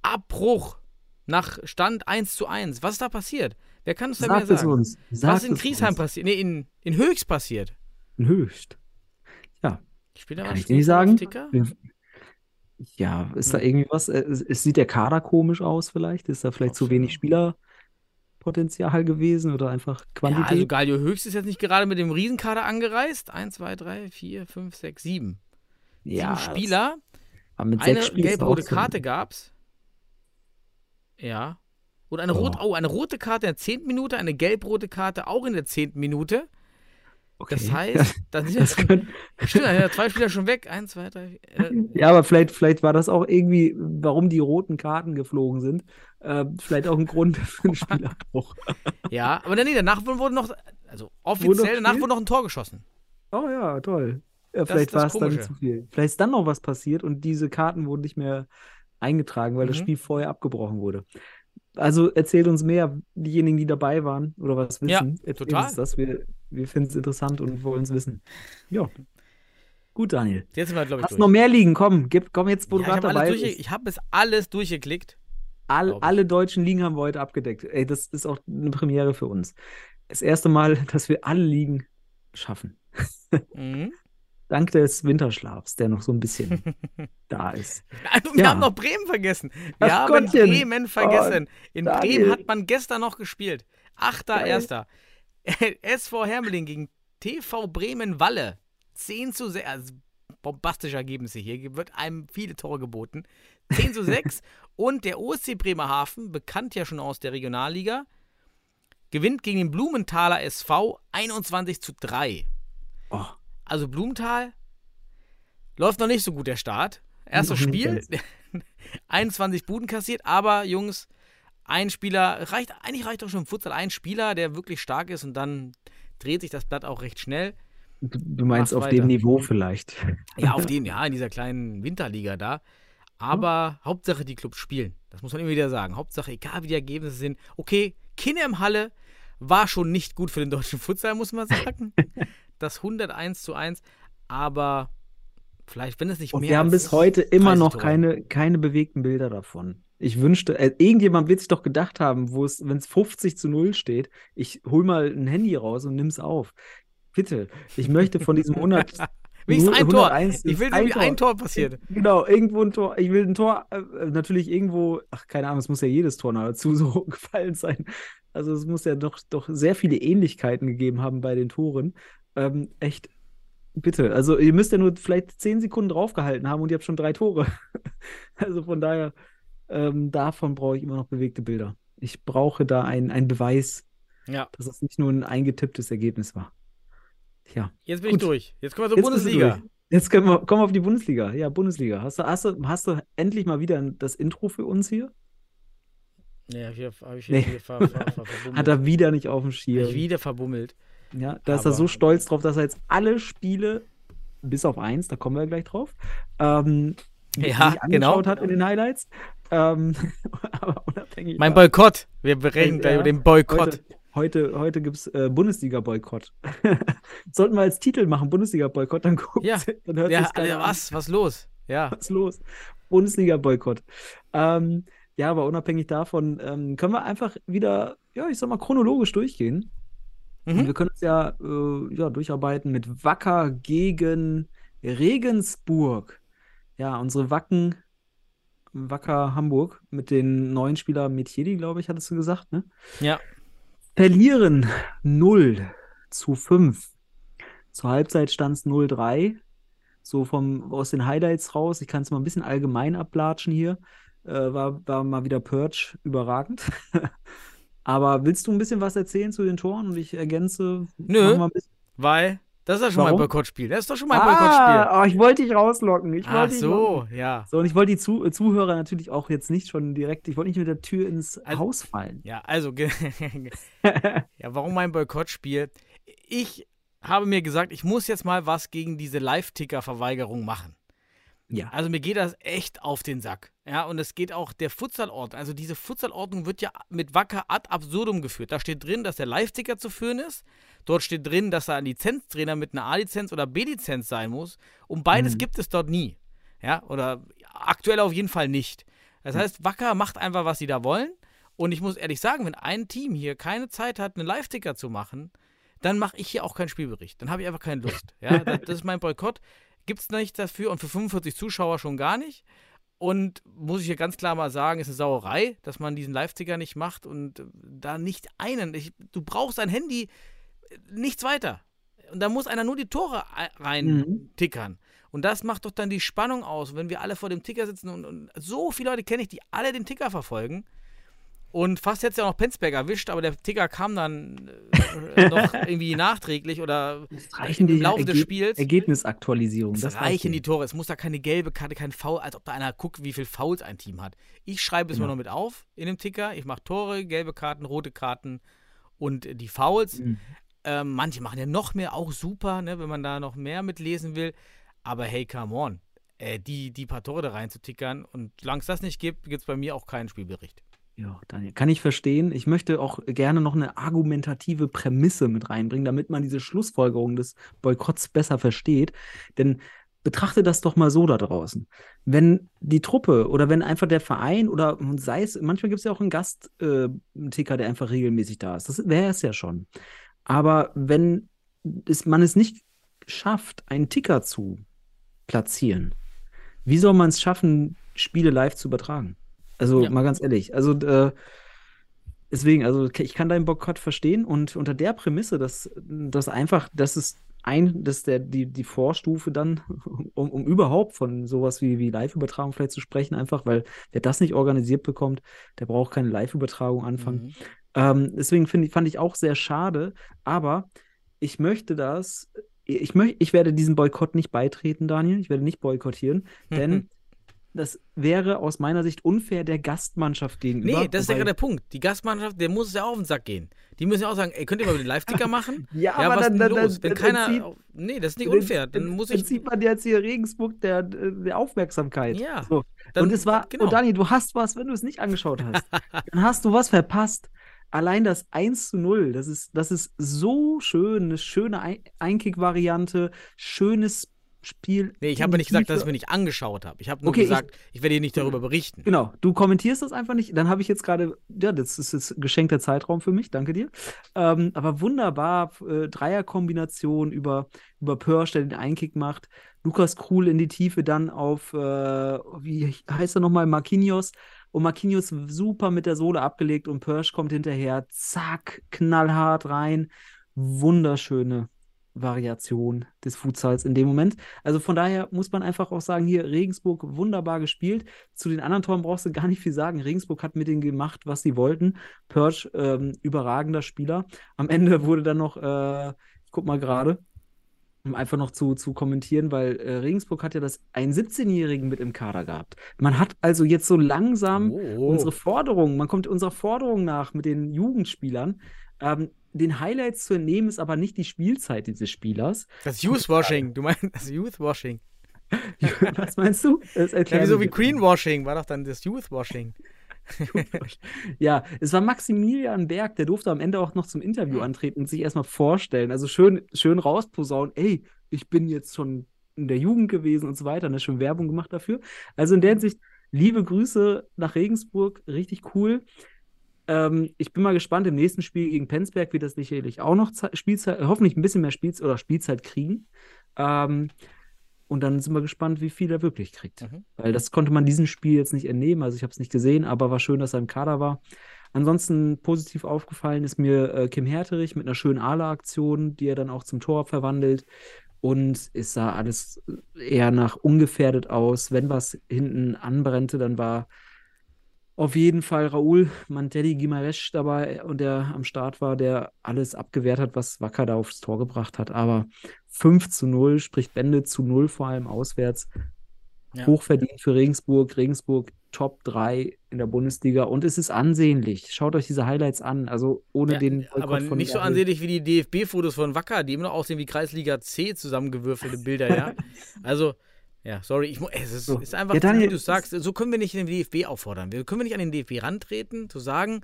Abbruch. Nach Stand 1 zu 1. Was ist da passiert? Wer kann uns da mehr Sagt es sagen? uns. Was Sagt ist in es Griesheim passiert? Nee, in, in Höchst passiert. Höchst. Ja, Spielt da Kann ich dir nicht sagen? Wir- Ja, ist da Hm. irgendwie was? äh, Es, sieht der Kader komisch aus, vielleicht? Ist da vielleicht zu wenig Spielerpotenzial gewesen oder einfach Ja, Quantität? also Gallio Höchst ist jetzt nicht gerade mit dem Riesenkader angereist. 1, 2, 3, 4, 5, 6, 7. Ja, sieben Spieler. aber mit Eine gelb-rote auch so. Karte gab's. Ja. Und eine, Oh. rot, oh, eine rote Karte in der 10. Minute, eine gelb-rote Karte auch in der 10. Minute. Okay. Das heißt, dann sind Das schon, stimmt, dann sind ja zwei Spieler schon weg. Eins, zwei, drei. Äh, ja, aber vielleicht, vielleicht war das auch irgendwie, warum die roten Karten geflogen sind. Äh, vielleicht auch ein Grund für einen Spielabbruch. ja, aber nee, danach wurde noch, also offiziell, danach wurde noch ein Tor geschossen. Oh ja, toll. Ja, vielleicht das war es dann zu viel. Vielleicht ist dann noch was passiert und diese Karten wurden nicht mehr eingetragen, weil das Mhm. Spiel vorher abgebrochen wurde. Also erzählt uns mehr, diejenigen, die dabei waren oder was wissen. Ja, total. Uns das. Wir, wir finden es interessant und wollen es wissen. Ja. Gut, Daniel. Jetzt sind wir, glaube ich, Hast durch. noch mehr liegen? Komm, gib, komm jetzt, wo ja, du ich gerade habe dabei bist. ich hab es alles durchgeklickt. All, alle deutschen Ligen haben wir heute abgedeckt. Ey, das ist auch eine Premiere für uns. Das erste Mal, dass wir alle Ligen schaffen. Mhm. Dank des Winterschlafs, der noch so ein bisschen da ist. Also, wir Ja. haben noch Bremen vergessen. Wir Ach haben Gottchen. Bremen vergessen. In Daniel. Bremen hat man gestern noch gespielt. Geil. 8.1. SV Hermeling gegen TV Bremen Walle. 10 zu 6. Also bombastische Ergebnisse hier. Wird einem viele Tore geboten. 10 zu 6. Und der OSC Bremerhaven, bekannt ja schon aus der Regionalliga, gewinnt gegen den Blumenthaler SV 21 zu 3. Oh, Also Blumenthal läuft noch nicht so gut der Start. Erstes Spiel, 21 Buden kassiert, aber Jungs, ein Spieler reicht, eigentlich reicht doch schon im Futsal ein Spieler, der wirklich stark ist und dann dreht sich das Blatt auch recht schnell. du, meinst auf weiter. dem Niveau vielleicht. Ja, auf den, ja, in dieser kleinen Winterliga da. Aber Hauptsache die Clubs spielen. Das muss man immer wieder sagen. Hauptsache, egal wie die Ergebnisse sind. Okay, Kinnem Halle war schon nicht gut für den deutschen Futsal, muss man sagen. Das 101 zu 1. Aber vielleicht, wenn es nicht Und mehr wir haben bis heute immer 30 noch Tore. keine, keine bewegten Bilder davon. Ich wünschte, äh, irgendjemand wird sich doch gedacht haben, wo es, wenn es 50 zu 0 steht, ich hol mal ein Handy raus und nimm's auf. Bitte, ich möchte von diesem 100, Wenigstens ein Tor. 101 Ich will ein wie ein Tor passiert. Genau, irgendwo ein Tor. Ich will ein Tor, äh, natürlich irgendwo, ach, keine Ahnung, es muss ja jedes Tor nahezu so gefallen sein. Also es muss ja doch, doch sehr viele Ähnlichkeiten gegeben haben bei den Toren. Ähm, echt, bitte. Also ihr müsst ja nur vielleicht zehn Sekunden draufgehalten haben und ihr habt schon drei Tore. Also von daher, ähm, davon brauche ich immer noch bewegte Bilder. Ich brauche da einen, Beweis, Ja, dass es nicht nur ein eingetipptes Ergebnis war. Ja. jetzt bin Gut. ich durch. Jetzt kommen wir zur Jetzt Bundesliga. Jetzt können wir, kommen wir auf die Bundesliga. Ja, Bundesliga. Hast du, hast, du, hast du endlich mal wieder das Intro für uns hier? Ja, hier habe ich Nee. hier ver, ver, ver, verbummelt. Hat er wieder nicht auf dem Hab Schirm. ich wieder verbummelt. Ja, da ist er Aber- so stolz drauf, dass er jetzt alle Spiele, bis auf eins, da kommen wir gleich drauf, ähm, Ja, genau. angeschaut hat in den Highlights. Ähm, aber unabhängig Mein Boykott. Wir berechnen gleich Ja, über den Boykott. Heute, heute, heute gibt es äh, Bundesliga-Boykott. Sollten wir als Titel machen, Bundesliga-Boykott, dann guckt Ja. dann hört Ja, also an. was? Was los? Ja. Was ist los? Bundesliga-Boykott. Ähm, ja, aber unabhängig davon ähm, können wir einfach wieder, ja, ich sag mal, chronologisch durchgehen. Und Mhm. wir können uns ja, äh, ja durcharbeiten mit Wacker gegen Regensburg. Ja, unsere Wacken, Wacker Hamburg mit den neuen Spieler Metiedi, glaube ich, hattest du gesagt, ne? Ja. Verlieren 0 zu 5. Zur Halbzeit stand es 0-3. So vom, aus den Highlights raus. Ich kann es mal ein bisschen allgemein ablatschen hier. Äh, war, war mal wieder Purge überragend. Aber willst du ein bisschen was erzählen zu den Toren und ich ergänze? Nö. Weil, das ist ja schon mal ein Warum? Boykottspiel. Das ist doch schon mal ein Boykottspiel. Ah, oh, ich wollte dich rauslocken. Ich Ach wollte dich locken. so, ja. So, und ich wollte die Zu Zuhörer natürlich auch jetzt nicht schon direkt, ich wollte nicht mit der Tür ins Also- Haus fallen. Ja, also, ja, warum mein Boykottspiel? Ich habe mir gesagt, ich muss jetzt mal was gegen diese Live-Ticker-Verweigerung machen. Ja. Also mir geht das echt auf den Sack. Ja, und es geht auch der Futsalordnung. Also diese Futsalordnung wird ja mit Wacker ad absurdum geführt. Da steht drin, dass der Live-Ticker zu führen ist. Dort steht drin, dass er ein Lizenztrainer mit einer A-Lizenz oder B-Lizenz sein muss. Und beides Mhm. gibt es dort nie. Ja, oder aktuell auf jeden Fall nicht. Das heißt, Wacker macht einfach, was sie da wollen. Und ich muss ehrlich sagen, wenn ein Team hier keine Zeit hat, einen Live-Ticker zu machen, dann mache ich hier auch keinen Spielbericht. Dann habe ich einfach keine Lust. Ja, das, das ist mein Boykott. Gibt es nicht dafür und für 45 Zuschauer schon gar nicht. Und muss ich hier ganz klar mal sagen, ist eine Sauerei, dass man diesen Live-Ticker nicht macht und äh, da nicht einen. Ich, du brauchst ein Handy, äh, nichts weiter. Und da muss einer nur die Tore ei- rein Mhm. tickern. Und das macht doch dann die Spannung aus, wenn wir alle vor dem Ticker sitzen und, und so viele Leute kenne ich, die alle den Ticker verfolgen. Und fast jetzt ja noch Penzberg erwischt, aber der Ticker kam dann äh, noch irgendwie nachträglich oder im die Laufe des Erge- Spiels. Ergebnisaktualisierung. Es das reichen die Tore. Es muss da keine gelbe Karte, kein Foul, als ob da einer guckt, wie viel Fouls ein Team hat. Ich schreibe es Genau. mir noch mit auf in dem Ticker. Ich mache Tore, gelbe Karten, rote Karten und äh, die Fouls. Mhm. Ähm, manche machen ja noch mehr, auch super, ne, wenn man da noch mehr mitlesen will. Aber hey, come on. Äh, die, die paar Tore da reinzutickern und solange es das nicht gibt, gibt es bei mir auch keinen Spielbericht. Ja, Daniel, kann ich verstehen. Ich möchte auch gerne noch eine argumentative Prämisse mit reinbringen, damit man diese Schlussfolgerung des Boykotts besser versteht. Denn betrachte das doch mal so da draußen. Wenn die Truppe oder wenn einfach der Verein oder sei es, manchmal gibt es ja auch einen Gast-Ticker, äh, der einfach regelmäßig da ist. Das wäre es ja schon. Aber wenn es, man es nicht schafft, einen Ticker zu platzieren, wie soll man es schaffen, Spiele live zu übertragen? Also Ja. mal ganz ehrlich. Also äh, deswegen, also ich kann deinen Boykott verstehen und unter der Prämisse, dass, dass einfach, dass es ein, dass der, die, die Vorstufe dann, um, um überhaupt von sowas wie, wie Live-Übertragung vielleicht zu sprechen, einfach, weil wer das nicht organisiert bekommt, der braucht keine Live-Übertragung anfangen. Mhm. Ähm, deswegen finde ich, fand ich auch sehr schade, aber ich möchte das, ich, möcht, ich werde diesem Boykott nicht beitreten, Daniel. Ich werde nicht boykottieren, denn das wäre aus meiner Sicht unfair der Gastmannschaft gegenüber. Nee, das ist ja gerade der Punkt. Die Gastmannschaft, der muss es ja auch auf den Sack gehen. Die müssen ja auch sagen, ey, könnt ihr mal den Live-Ticker machen? Ja, aber was dann- dann- los? dann- Wenn dann keiner. zieht- nee, das ist nicht Dann- unfair. Dann muss ich. sieht man jetzt hier Regensburg der, der Aufmerksamkeit. Ja, So. dann- und es war, genau. und Dani, du hast was, wenn du es nicht angeschaut hast. dann hast du was verpasst. Allein das 1 zu 0, das ist, das ist so schön, eine schöne Ein Einkick-Variante, schönes Spiel. Nee, ich habe nicht gesagt, dass ich mir nicht angeschaut habe. Ich habe nur Okay, ich- gesagt, ich, werde hier nicht darüber berichten. Genau, du kommentierst das einfach nicht. Dann habe ich jetzt gerade, ja, das ist jetzt geschenkter Zeitraum für mich, danke dir. Ähm, aber wunderbar, äh, Dreierkombination über, über Pörsch, der den Einkick macht. Lukas Krul in die Tiefe dann auf, äh, wie heißt er nochmal, Marquinhos. Und Marquinhos super mit der Sohle abgelegt und Pörsch kommt hinterher, zack, knallhart rein. Wunderschöne Variation des Futsals in dem Moment. Also von daher muss man einfach auch sagen, hier Regensburg wunderbar gespielt. Zu den anderen Toren brauchst du gar nicht viel sagen. Regensburg hat mit denen gemacht, was sie wollten. Perch, ähm, überragender Spieler. Am Ende wurde dann noch, äh, ich guck mal gerade, um einfach noch zu, zu kommentieren, weil äh, Regensburg hat ja das einen 17-Jährigen mit im Kader gehabt. Man hat also jetzt so langsam Oh. unsere Forderung, man kommt unserer Forderung nach mit den Jugendspielern. Ähm, den Highlights zu entnehmen ist aber nicht die Spielzeit dieses Spielers. Das Youthwashing, du meinst das Youthwashing. Was meinst du? Das Ja, so wie. Greenwashing war doch dann das Youthwashing. Ja, es war Maximilian Berg, der durfte am Ende auch noch zum Interview antreten und sich erstmal vorstellen. Also schön, schön rausposaunen, ey, ich bin jetzt schon in der Jugend gewesen und so weiter, ne, schön Werbung gemacht dafür. Also in der Hinsicht, liebe Grüße nach Regensburg, richtig cool. Ähm, ich bin mal gespannt, im nächsten Spiel gegen Penzberg wird das sicherlich auch noch Ze- Spielzeit, hoffentlich ein bisschen mehr Spielzeit oder Spielzeit kriegen. Ähm, und dann sind wir gespannt, wie viel er wirklich kriegt. Mhm. Weil das konnte man diesem Spiel jetzt nicht entnehmen. Also ich habe es nicht gesehen, aber war schön, dass er im Kader war. Ansonsten positiv aufgefallen ist mir äh, Kim Herterich mit einer schönen Ala-Aktion, die er dann auch zum Tor verwandelt. Und es sah alles eher nach ungefährdet aus. Wenn was hinten anbrannte, dann war auf jeden Fall Raúl Mantelli Guimaraes dabei und der am Start war, der alles abgewehrt hat, was Wacker da aufs Tor gebracht hat. Aber 5 zu 0, spricht Bände zu 0, vor allem auswärts. Ja. Hochverdient für Regensburg. Regensburg Top 3 in der Bundesliga und es ist ansehnlich. Schaut euch diese Highlights an. Also ohne Ja, den aber Boykott von nicht so ansehnlich wie die DFB-Fotos von Wacker, die immer noch aussehen wie Kreisliga C zusammengewürfelte Bilder, ja. Also, ja, sorry, ich, es ist, So. ist einfach, Ja, Daniel, wie du sagst, so können wir nicht den DFB auffordern. Wir können wir nicht an den DFB rantreten, zu sagen,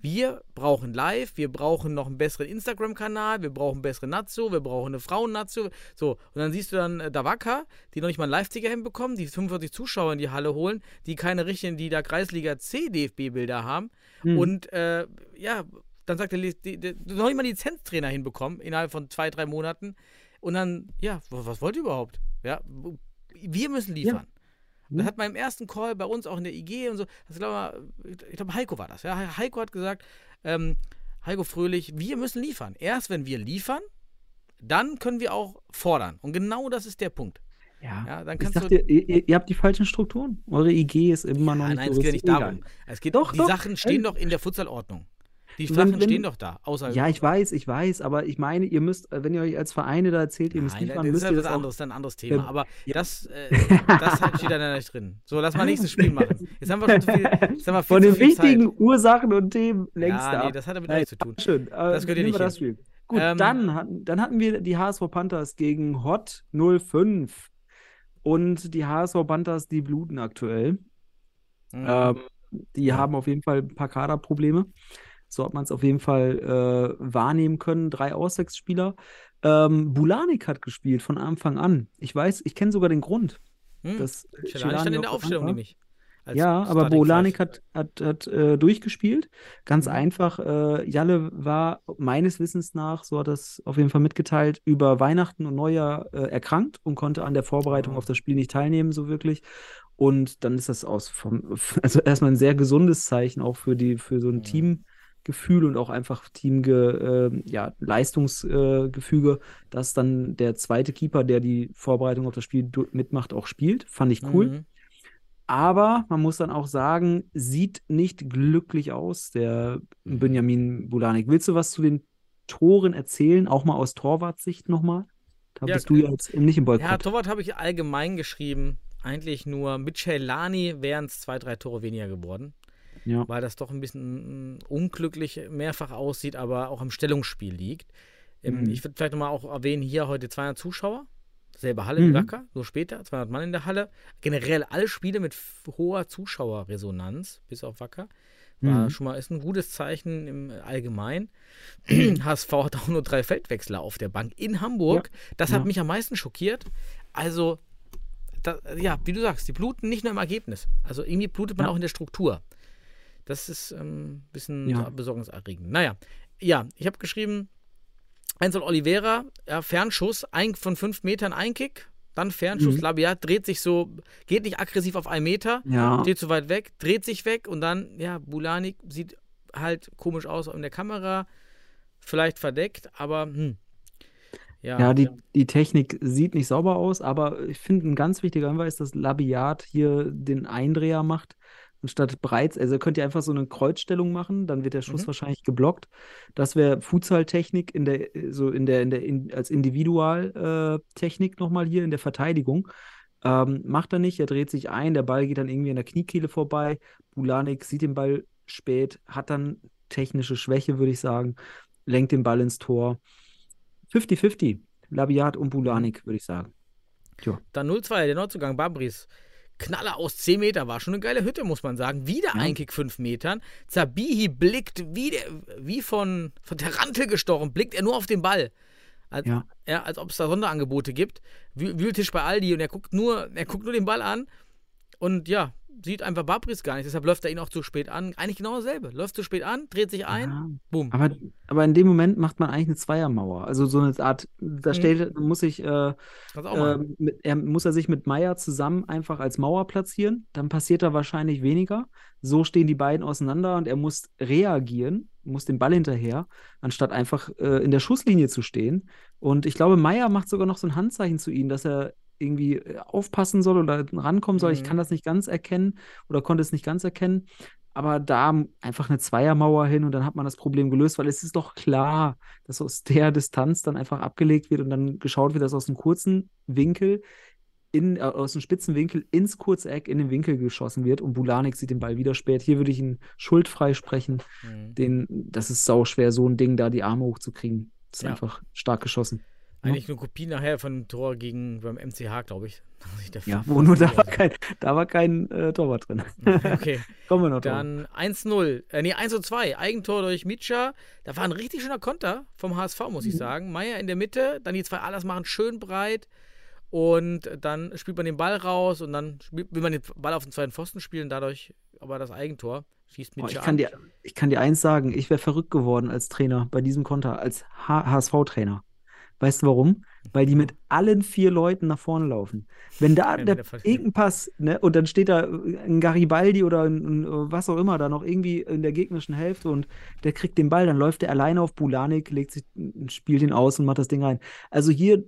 wir brauchen live, wir brauchen noch einen besseren Instagram-Kanal, wir brauchen bessere Nazio, wir brauchen eine Frauen-Nazio. So, und dann siehst du dann äh, Davaka, die noch nicht mal einen Live-Ticker hinbekommen, die 45 Zuschauer in die Halle holen, die keine richtigen, die da Kreisliga C DFB-Bilder haben. Hm. Und äh, ja, dann sagt der, die, noch nicht mal einen Lizenztrainer hinbekommen innerhalb von zwei, drei Monaten. Und dann, ja, was, was wollt ihr überhaupt? Ja, wir müssen liefern. Das hat man im ersten Call bei uns auch in der IG und so, das glaube ich glaube Heiko war das. Ja, Heiko hat gesagt, ähm, Heiko Fröhlich, wir müssen liefern. Erst wenn wir liefern, dann können wir auch fordern. Und genau das ist der Punkt. Ja, Ja, dann ich kannst sag du. dir, ihr, ihr habt die falschen Strukturen. Eure IG ist immer noch Ja, nicht nein, so es geht ja nicht darum. Es geht Doch, die doch. Sachen stehen doch in der Futsalordnung. Die Wenn- Sachen wenn- stehen doch da. Außer Ja, ich weiß, ich weiß, aber ich meine, ihr müsst, wenn ihr euch als Vereine da erzählt, ihr müsst Nein, liefern, das ist müsst ja ihr das auch. anderes, dann ein anderes Thema. Ähm, Aber das, äh, das steht da nicht drin. So, lass mal nächstes Spiel machen. Jetzt haben wir schon zu viel, jetzt haben wir viel Von den viel wichtigen Zeit. Ursachen und Themen längst Ja, nee, ab. das hat damit nichts zu tun. Schön. Äh, Das hier nehmen nicht das. Spiel. Gut, Ähm, dann, hatten, dann hatten wir die HSV Panthers gegen Hot 05 und die HSV Panthers, die bluten aktuell. Mhm. Ähm, die haben auf jeden Fall ein paar Kaderprobleme. So hat man es auf jeden Fall äh, wahrnehmen können. Drei Auswechselspieler. Ähm, Bulanik hat gespielt von Anfang an. Ich weiß, ich kenne sogar den Grund. Hm. Dass Celani stand in der auf der Aufstellung nämlich. Ja, aber Starting Bolanik Five. hat, hat, hat äh, durchgespielt. Ganz Mhm. einfach. Äh, Jalle war meines Wissens nach, so hat das auf jeden Fall mitgeteilt, über Weihnachten und Neujahr äh, erkrankt und konnte an der Vorbereitung Ah. auf das Spiel nicht teilnehmen, so wirklich. Und dann ist das aus vom, also erstmal ein sehr gesundes Zeichen auch für die, für so ein Mhm. Teamgefühl und auch einfach Teamge, äh, ja, Leistungsgefüge, dass dann der zweite Keeper, der die Vorbereitung auf das Spiel mitmacht, auch spielt. Fand ich cool. Mhm. Aber man muss dann auch sagen, sieht nicht glücklich aus, der Mhm. Benjamin Bulanik. Willst du was zu den Toren erzählen, auch mal aus Torwartsicht nochmal? Da Ja, bist du ja äh, jetzt nicht im Ja, Boykott. Torwart habe ich allgemein geschrieben. Eigentlich nur mit Celani wären es zwei, drei Tore weniger geworden. Ja. weil das doch ein bisschen mm, unglücklich mehrfach aussieht, aber auch am Stellungsspiel liegt. Mhm. Ich würde vielleicht nochmal auch erwähnen, hier heute 200 Zuschauer, selbe Halle wie Mhm. Wacker, so später, 200 Mann in der Halle. Generell alle Spiele mit hoher Zuschauerresonanz, bis auf Wacker. War Mhm. schon mal, ist ein gutes Zeichen im Allgemeinen. HSV hat auch nur drei Feldwechsler auf der Bank in Hamburg. Das hat Ja. mich am meisten schockiert. Also, da, ja, wie du sagst, die bluten nicht nur im Ergebnis. Also irgendwie blutet man Ja. auch in der Struktur. Das ist ähm, ein bisschen Ja. besorgniserregend. Naja, ja, ich habe geschrieben, Einzel Oliveira, ja, Fernschuss, ein, von fünf Metern Einkick, dann Fernschuss, Mhm. Labiat, dreht sich so, geht nicht aggressiv auf einen Meter, Ja. steht zu weit weg, dreht sich weg und dann, ja, Bulanik sieht halt komisch aus in der Kamera, vielleicht verdeckt, aber hm. Ja, Ja, die, die Technik sieht nicht sauber aus, aber ich finde, ein ganz wichtiger Hinweis, dass Labiat hier den Eindreher macht. Anstatt Breits, also könnt ihr einfach so eine Kreuzstellung machen, dann wird der Schuss Mhm. wahrscheinlich geblockt. Das wäre Futsal-Technik in der, so in der, in der, in, als Individualtechnik nochmal hier in der Verteidigung. Ähm, macht er nicht, er dreht sich ein, der Ball geht dann irgendwie an der Kniekehle vorbei. Bulanik sieht den Ball spät, hat dann technische Schwäche, würde ich sagen, lenkt den Ball ins Tor. 50-50, Labiat und Bulanik, würde ich sagen. Dann 0-2, der Neuzugang Babris. Knaller aus 10 Meter war schon eine geile Hütte, muss man sagen. Wieder Ja. ein Kick 5 Metern. Zabihi blickt wie, der, wie von, von der Rantel gestochen, blickt er nur auf den Ball. Als, Ja. ja, als ob es da Sonderangebote gibt. Wühl- Wühltisch bei Aldi und er guckt nur, er guckt nur den Ball an und ja, sieht einfach Babris gar nicht. Deshalb läuft er ihn auch zu spät an. Eigentlich genau dasselbe. Läuft zu spät an, dreht sich ein, Ja, bumm. aber, aber in dem Moment macht man eigentlich eine Zweiermauer. Also so eine Art, da Mhm. stellt, muss ich, äh, ähm, mit, er, muss er sich mit Meier zusammen einfach als Mauer platzieren. Dann passiert da wahrscheinlich weniger. So stehen die beiden auseinander und er muss reagieren, muss den Ball hinterher, anstatt einfach äh, in der Schusslinie zu stehen. Und ich glaube, Meier macht sogar noch so ein Handzeichen zu ihm, dass er irgendwie äh, aufpassen soll oder rankommen soll. Ich Mhm. kann das nicht ganz erkennen oder konnte es nicht ganz erkennen. Aber da einfach eine Zweiermauer hin und dann hat man das Problem gelöst, weil es ist doch klar, dass aus der Distanz dann einfach abgelegt wird und dann geschaut wird, dass aus einem kurzen Winkel, in, äh, aus dem spitzen Winkel ins kurze Eck in den Winkel geschossen wird und Bulanik sieht den Ball wieder spät. Hier würde ich ihn schuldfrei sprechen. Mhm. Den, das ist sau schwer, so ein Ding da die Arme hochzukriegen. Das ist Ja. einfach stark geschossen. Eigentlich eine Kopie nachher von dem Tor gegen beim MCH, glaube ich. Ja, wo nur da war kein, da war kein äh, Torwart drin. Okay. Kommen wir noch. Dann 1-0, äh, nee, 1-2, Eigentor durch Mitscha. Da war ein richtig schöner Konter vom HSV, muss ich Mhm. sagen. Meier in der Mitte, dann die zwei Allers machen schön breit und dann spielt man den Ball raus und dann spielt, will man den Ball auf den zweiten Pfosten spielen, dadurch aber das Eigentor. Schießt Oh, Mitscha ich, kann dir, ich kann dir eins sagen, ich wäre verrückt geworden als Trainer bei diesem Konter, als HSV-Trainer. Weißt du warum? Weil die mit allen vier Leuten nach vorne laufen. Wenn da Keiner der, der Verteidiger. irgendein Pass, ne, und dann steht da ein Garibaldi oder ein, ein, was auch immer da noch irgendwie in der gegnerischen Hälfte und der kriegt den Ball, dann läuft er alleine auf Bulanik, legt sich, spielt ihn aus und macht das Ding rein. Also hier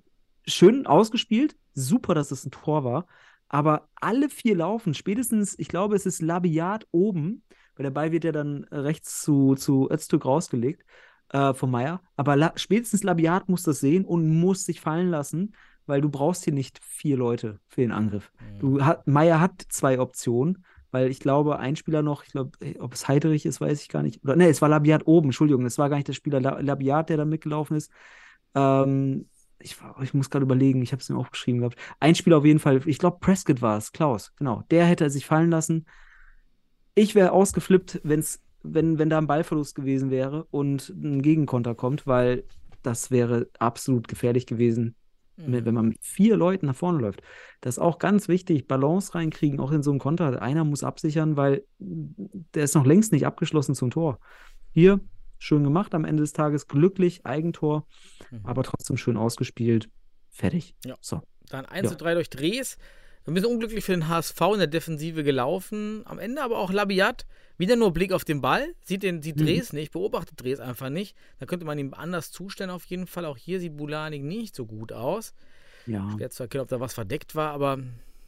schön ausgespielt, super, dass es ein Tor war. Aber alle vier laufen, spätestens, ich glaube, es ist Labiat oben, weil der Ball wird ja dann rechts zu, zu Öztürk rausgelegt äh, von Meier. Aber la spätestens Labiat muss das sehen und muss sich fallen lassen, weil du brauchst hier nicht vier Leute für den Angriff. Du hat, Meier hat zwei Optionen, weil ich glaube, ein Spieler noch, ich glaube, ob es Heiderich ist, weiß ich gar nicht. Oder ne, es war Labiat oben, Entschuldigung, es war gar nicht der Spieler La Labiat, der da mitgelaufen ist. Ähm, ich, ich, muss gerade überlegen, ich habe es mir aufgeschrieben gehabt. Ein Spieler auf jeden Fall, ich glaube, Prescott war es, Klaus, genau. Der hätte sich fallen lassen. Ich wäre ausgeflippt, wenn's, wenn, wenn da ein Ballverlust gewesen wäre und ein Gegenkonter kommt, weil das wäre absolut gefährlich gewesen, mhm. wenn man mit vier Leuten nach vorne läuft. Das ist auch ganz wichtig, Balance reinkriegen, auch in so einem Konter. Einer muss absichern, weil der ist noch längst nicht abgeschlossen zum Tor. Hier schön gemacht am Ende des Tages, glücklich, Eigentor, mhm. aber trotzdem schön ausgespielt. Fertig. Ja. So. Dann 1 zu ja. 3 durch Drehs. Ein bisschen unglücklich für den HSV in der Defensive gelaufen. Am Ende aber auch Labiat. Wieder nur Blick auf den Ball. Sieht, den, sieht mhm. Nicht, beobachtet Drehs einfach nicht. Da könnte man ihm anders zustellen auf jeden Fall. Auch hier sieht Bulanik nicht so gut aus. Ja. Schwer zu erkennen, ob da was verdeckt war, aber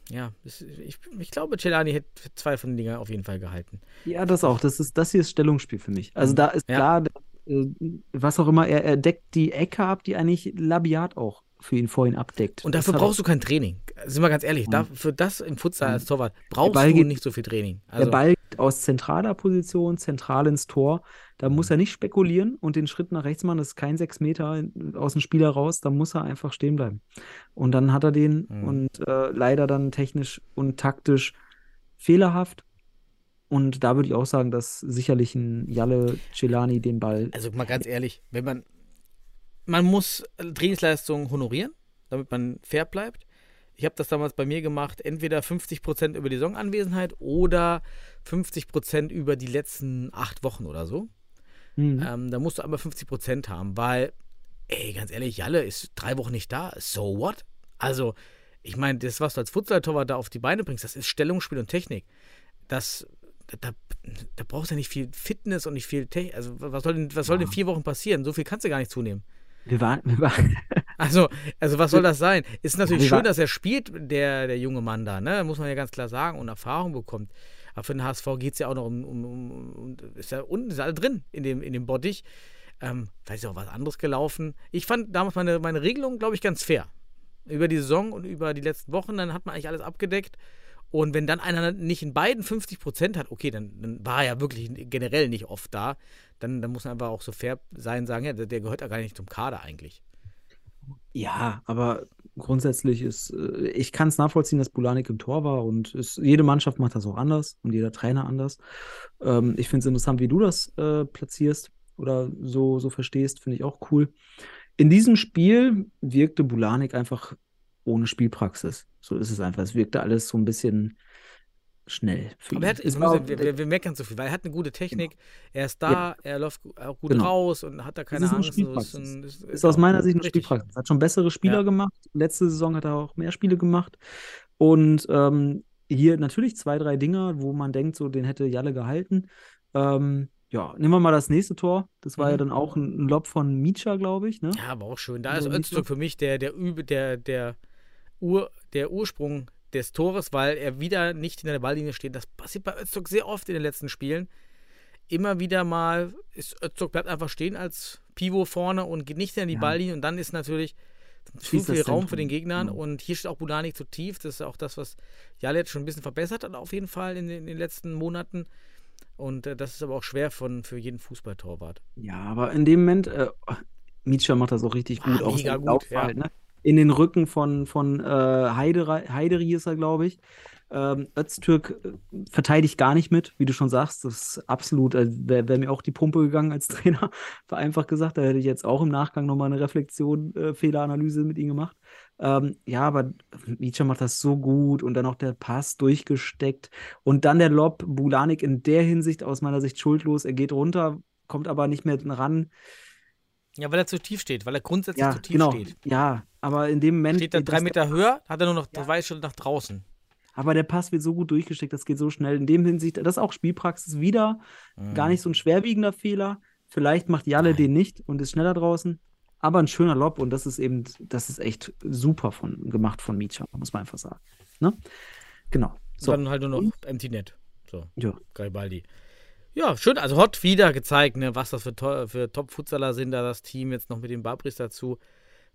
ja, ich, ich glaube, Celani hätte zwei von den Dingern auf jeden Fall gehalten. Ja, das auch. Das, ist, das hier ist Stellungsspiel für mich. Also da ist ja. klar, äh, was auch immer, er, er deckt die Ecke ab, die eigentlich Labiat auch für ihn vorhin abdeckt. Und dafür brauchst du kein Training. Sind wir ganz ehrlich, ja. für das im Futsal als Torwart brauchst du geht, nicht so viel Training. Also, der Ball geht aus zentraler Position, zentral ins Tor. Da muss er nicht spekulieren und den Schritt nach rechts machen. Das ist kein sechs Meter aus dem Spieler raus. Da muss er einfach stehen bleiben. Und dann hat er den mhm. und äh, leider dann technisch und taktisch fehlerhaft. Und da würde ich auch sagen, dass sicherlich ein Jalle Celani den Ball. Also mal ganz ehrlich, wenn man man muss Trainingsleistungen honorieren, damit man fair bleibt. Ich habe das damals bei mir gemacht, entweder 50% über die Saisonanwesenheit oder 50% über die letzten acht Wochen oder so. Mhm. Ähm, da musst du aber 50% haben, weil, ey, ganz ehrlich, Jalle ist drei Wochen nicht da. So what? Also, ich meine, das, was du als Futsal-Torwart da auf die Beine bringst, das ist Stellungsspiel und Technik. Das, da, da brauchst du ja nicht viel Fitness und nicht viel Technik. Also, was soll denn, was soll ja. in vier Wochen passieren? So viel kannst du gar nicht zunehmen. Wir waren, wir waren also, also was soll das sein? Ist natürlich schön, dass er spielt, der, der junge Mann da, ne? Muss man ja ganz klar sagen und Erfahrung bekommt. Aber für den HSV geht es ja auch noch um, um, um, ist ja unten ist alle drin in dem, in dem Bottich. Ähm, vielleicht ist auch was anderes gelaufen. Ich fand damals meine, meine Regelung, glaube ich, ganz fair. Über die Saison und über die letzten Wochen, dann hat man eigentlich alles abgedeckt. Und wenn dann einer nicht in beiden 50 Prozent hat, okay, dann, dann, war er ja wirklich generell nicht oft da, dann, dann muss man einfach auch so fair sein, sagen, ja, der, der gehört ja gar nicht zum Kader eigentlich. Ja, aber grundsätzlich ist, äh, ich kann es nachvollziehen, dass Bulanik im Tor war und ist, jede Mannschaft macht das auch anders und jeder Trainer anders. Ähm, ich finde es interessant, wie du das äh, platzierst oder so, so verstehst, finde ich auch cool. In diesem Spiel wirkte Bulanik einfach ohne Spielpraxis. So ist es einfach. Es wirkte alles so ein bisschen schnell. Aber er hat, muss, wir, wir, wir, meckern so viel, weil er hat eine gute Technik. Genau. Er ist da, ja. er läuft auch gut genau. raus und hat da keine Angst. Ist, ein, ist, ist aus meiner Sicht eine. Spielpraxis. Hat schon bessere Spieler ja. gemacht. Letzte Saison hat er auch mehr Spiele gemacht. Und ähm, hier natürlich zwei, drei Dinger, wo man denkt, so den hätte Jalle gehalten. Ähm, ja, nehmen wir mal das nächste Tor. Das war mhm. ja dann auch ein, ein Lob von Micha, glaube ich. Ne? Ja, aber auch schön. Da also ist Öztürk für mich der, der, Übe, der, der, Ur, der Ursprung des Tores, weil er wieder nicht in der Balllinie steht. Das passiert bei Öztürk sehr oft in den letzten Spielen. Immer wieder mal ist Öztürk bleibt einfach stehen als Pivot vorne und geht nicht in die ja. Balllinie und dann ist natürlich zu viel Raum für den Gegnern ja. und hier steht auch Bulanik zu tief. Das ist auch das, was Jalet schon ein bisschen verbessert hat, auf jeden Fall in den, in den letzten Monaten. Und äh, das ist aber auch schwer von, für jeden Fußballtorwart. Ja, aber in dem Moment, äh, Mietscher macht das auch richtig gut. Ah, mega gut, ja. ne? In den Rücken von, von äh, Heideri, Heideri ist er, glaube ich. Ähm, Öztürk äh, verteidigt gar nicht mit, wie du schon sagst. Das ist absolut, äh, wäre wär mir auch die Pumpe gegangen als Trainer, vereinfacht gesagt. Da hätte ich jetzt auch im Nachgang nochmal eine Reflexion, äh, Fehleranalyse mit ihm gemacht. Ähm, ja, aber Micha macht das so gut und dann auch der Pass durchgesteckt und dann der Lob. Bulanik in der Hinsicht aus meiner Sicht schuldlos. Er geht runter, kommt aber nicht mehr ran. Ja, weil er zu tief steht, weil er grundsätzlich ja, zu tief genau. steht. Ja, aber in dem Moment. Steht er drei Meter höher, hat er nur noch ja. zwei Schritte nach draußen. Aber der Pass wird so gut durchgesteckt, das geht so schnell. In dem Hinsicht, das ist auch Spielpraxis wieder. Mhm. Gar nicht so ein schwerwiegender Fehler. Vielleicht macht Jalle Nein. den nicht und ist schneller draußen. aber ein schöner Lob und das ist eben, das ist echt super von, gemacht von Micha, muss man einfach sagen. Ne? Genau. So. dann halt nur noch Empty Net. So. Ja. Garibaldi. Ja, schön. Also hat wieder gezeigt, ne, was das für, für Top-Futsaler sind, da das Team jetzt noch mit dem Babris dazu.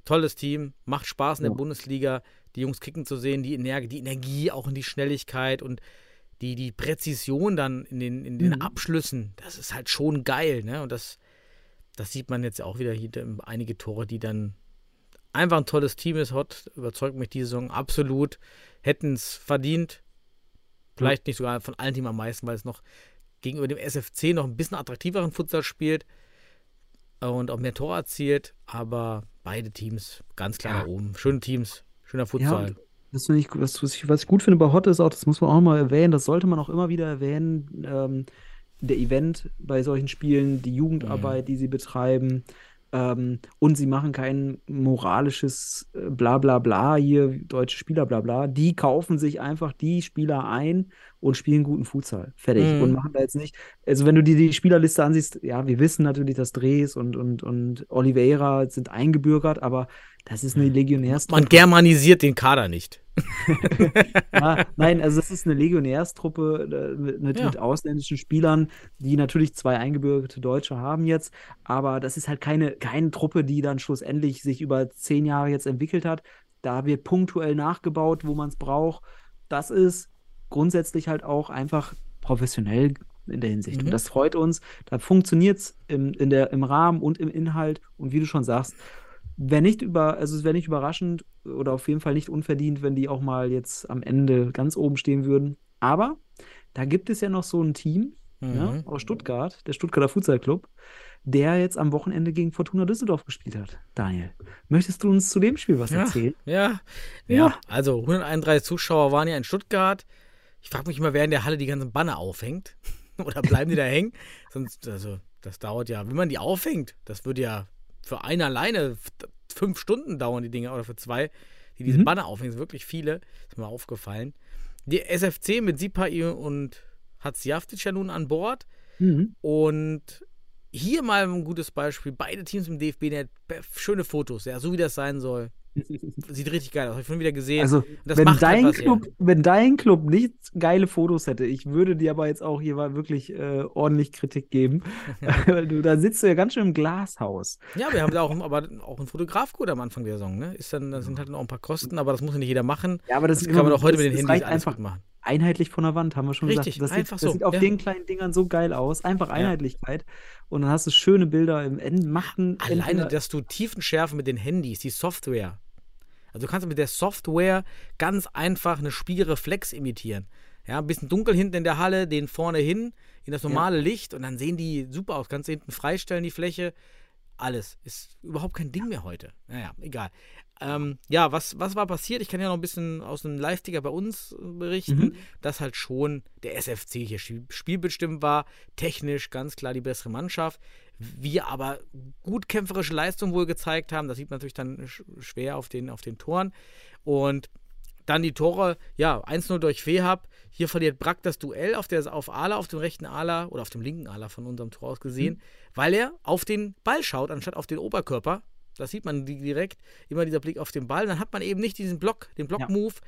Tolles Team, macht Spaß in der Bundesliga, die Jungs kicken zu sehen, die Energie, die Energie, auch in die Schnelligkeit und die, die Präzision dann in den, in den mhm. Abschlüssen, das ist halt schon geil, ne? Und das, das sieht man jetzt auch wieder hier einige Tore, die dann einfach ein tolles Team ist. Hot überzeugt mich diese Saison absolut. Hätten es verdient. Vielleicht nicht sogar von allen Teams am meisten, weil es noch gegenüber dem SFC noch ein bisschen attraktiveren Futsal spielt und auch mehr Tore erzielt. Aber beide Teams ganz klar ja. nach oben. Schöne Teams, schöner Futsal. Ja, das ich, was, was, ich, was ich gut finde bei Hot ist auch, das muss man auch mal erwähnen, das sollte man auch immer wieder erwähnen, ähm, der Event bei solchen Spielen, die Jugendarbeit, mhm. die sie betreiben, ähm, und sie machen kein moralisches äh, bla bla bla hier, deutsche Spieler bla bla. Die kaufen sich einfach die Spieler ein und spielen guten Futsal. Fertig. Mhm. Und machen da jetzt nicht. Also, wenn du dir die Spielerliste ansiehst, ja, wir wissen natürlich, dass Dres und, und, und Oliveira sind eingebürgert, aber das ist eine Legionärstruppe. Man germanisiert den Kader nicht. ja, nein, also es ist eine Legionärstruppe äh, mit, mit, ja. mit, ausländischen Spielern, die natürlich zwei eingebürgerte Deutsche haben jetzt, aber das ist halt keine, keine Truppe, die dann schlussendlich sich über zehn Jahre jetzt entwickelt hat. Da wird punktuell nachgebaut, wo man es braucht. Das ist grundsätzlich halt auch einfach professionell in der Hinsicht. Mhm. Und das freut uns. Da funktioniert es im, im Rahmen und im Inhalt. Und wie du schon sagst, wäre nicht über, also es wäre nicht überraschend oder auf jeden Fall nicht unverdient, wenn die auch mal jetzt am Ende ganz oben stehen würden. Aber da gibt es ja noch so ein Team mhm. ja, aus Stuttgart, der Stuttgarter Futsal Club, der jetzt am Wochenende gegen Fortuna Düsseldorf gespielt hat. Daniel, möchtest du uns zu dem Spiel was ja, erzählen? Ja, ja, ja. Also 131 Zuschauer waren ja in Stuttgart. Ich frage mich immer, wer in der Halle die ganzen Banner aufhängt. Oder bleiben die da hängen? Sonst, also, das dauert ja. Wenn man die aufhängt, das würde ja für einen alleine fünf Stunden dauern die Dinge oder für zwei, die diese mhm. Banner aufhängen. sind wirklich viele. Ist mir aufgefallen. Die SFC mit Sipai und Hatzjaftic ja nun an Bord. Mhm. Und hier mal ein gutes Beispiel. Beide Teams im DFB, schöne Fotos, ja, so wie das sein soll. Sieht richtig geil aus. Habe ich schon wieder gesehen. Also, wenn dein, Club, wenn dein Club nicht geile Fotos hätte, ich würde dir aber jetzt auch hier mal wirklich äh, ordentlich Kritik geben. du, da sitzt du ja ganz schön im Glashaus. Ja, wir haben da auch, aber auch einen Fotografcode am Anfang der Saison. Ne? Ist dann, da sind halt noch ein paar Kosten, aber das muss ja nicht jeder machen. Ja, aber das, das kann man auch heute das, mit den Handys einfach machen. Einheitlich von der Wand, haben wir schon Richtig, gesagt. Das einfach sieht, das so. sieht auf ja. den kleinen Dingern so geil aus. Einfach Einheitlichkeit. Ja. Und dann hast du schöne Bilder im Enden. Machten Alleine, dass du Tiefenschärfe mit den Handys, die Software, also du kannst mit der Software ganz einfach eine Spiegelreflex imitieren. Ja, ein bisschen dunkel hinten in der Halle, den vorne hin, in das normale ja. Licht und dann sehen die super aus. Kannst du hinten freistellen, die Fläche. Alles. Ist überhaupt kein Ding mehr heute. Naja, egal. Ähm, ja, was, was war passiert? Ich kann ja noch ein bisschen aus einem Live-Ticker bei uns berichten, mhm. dass halt schon der SFC hier spielbestimmt war. Technisch ganz klar die bessere Mannschaft wir aber gut kämpferische Leistung wohl gezeigt haben. Das sieht man natürlich dann schwer auf den, auf den Toren. Und dann die Tore, ja, 1-0 durch Fehab. Hier verliert Brack das Duell auf, der, auf Ala, auf dem rechten Ala oder auf dem linken Ala von unserem Tor aus gesehen, mhm. weil er auf den Ball schaut, anstatt auf den Oberkörper. Das sieht man direkt, immer dieser Blick auf den Ball. Dann hat man eben nicht diesen Block, den Block-Move. Ja.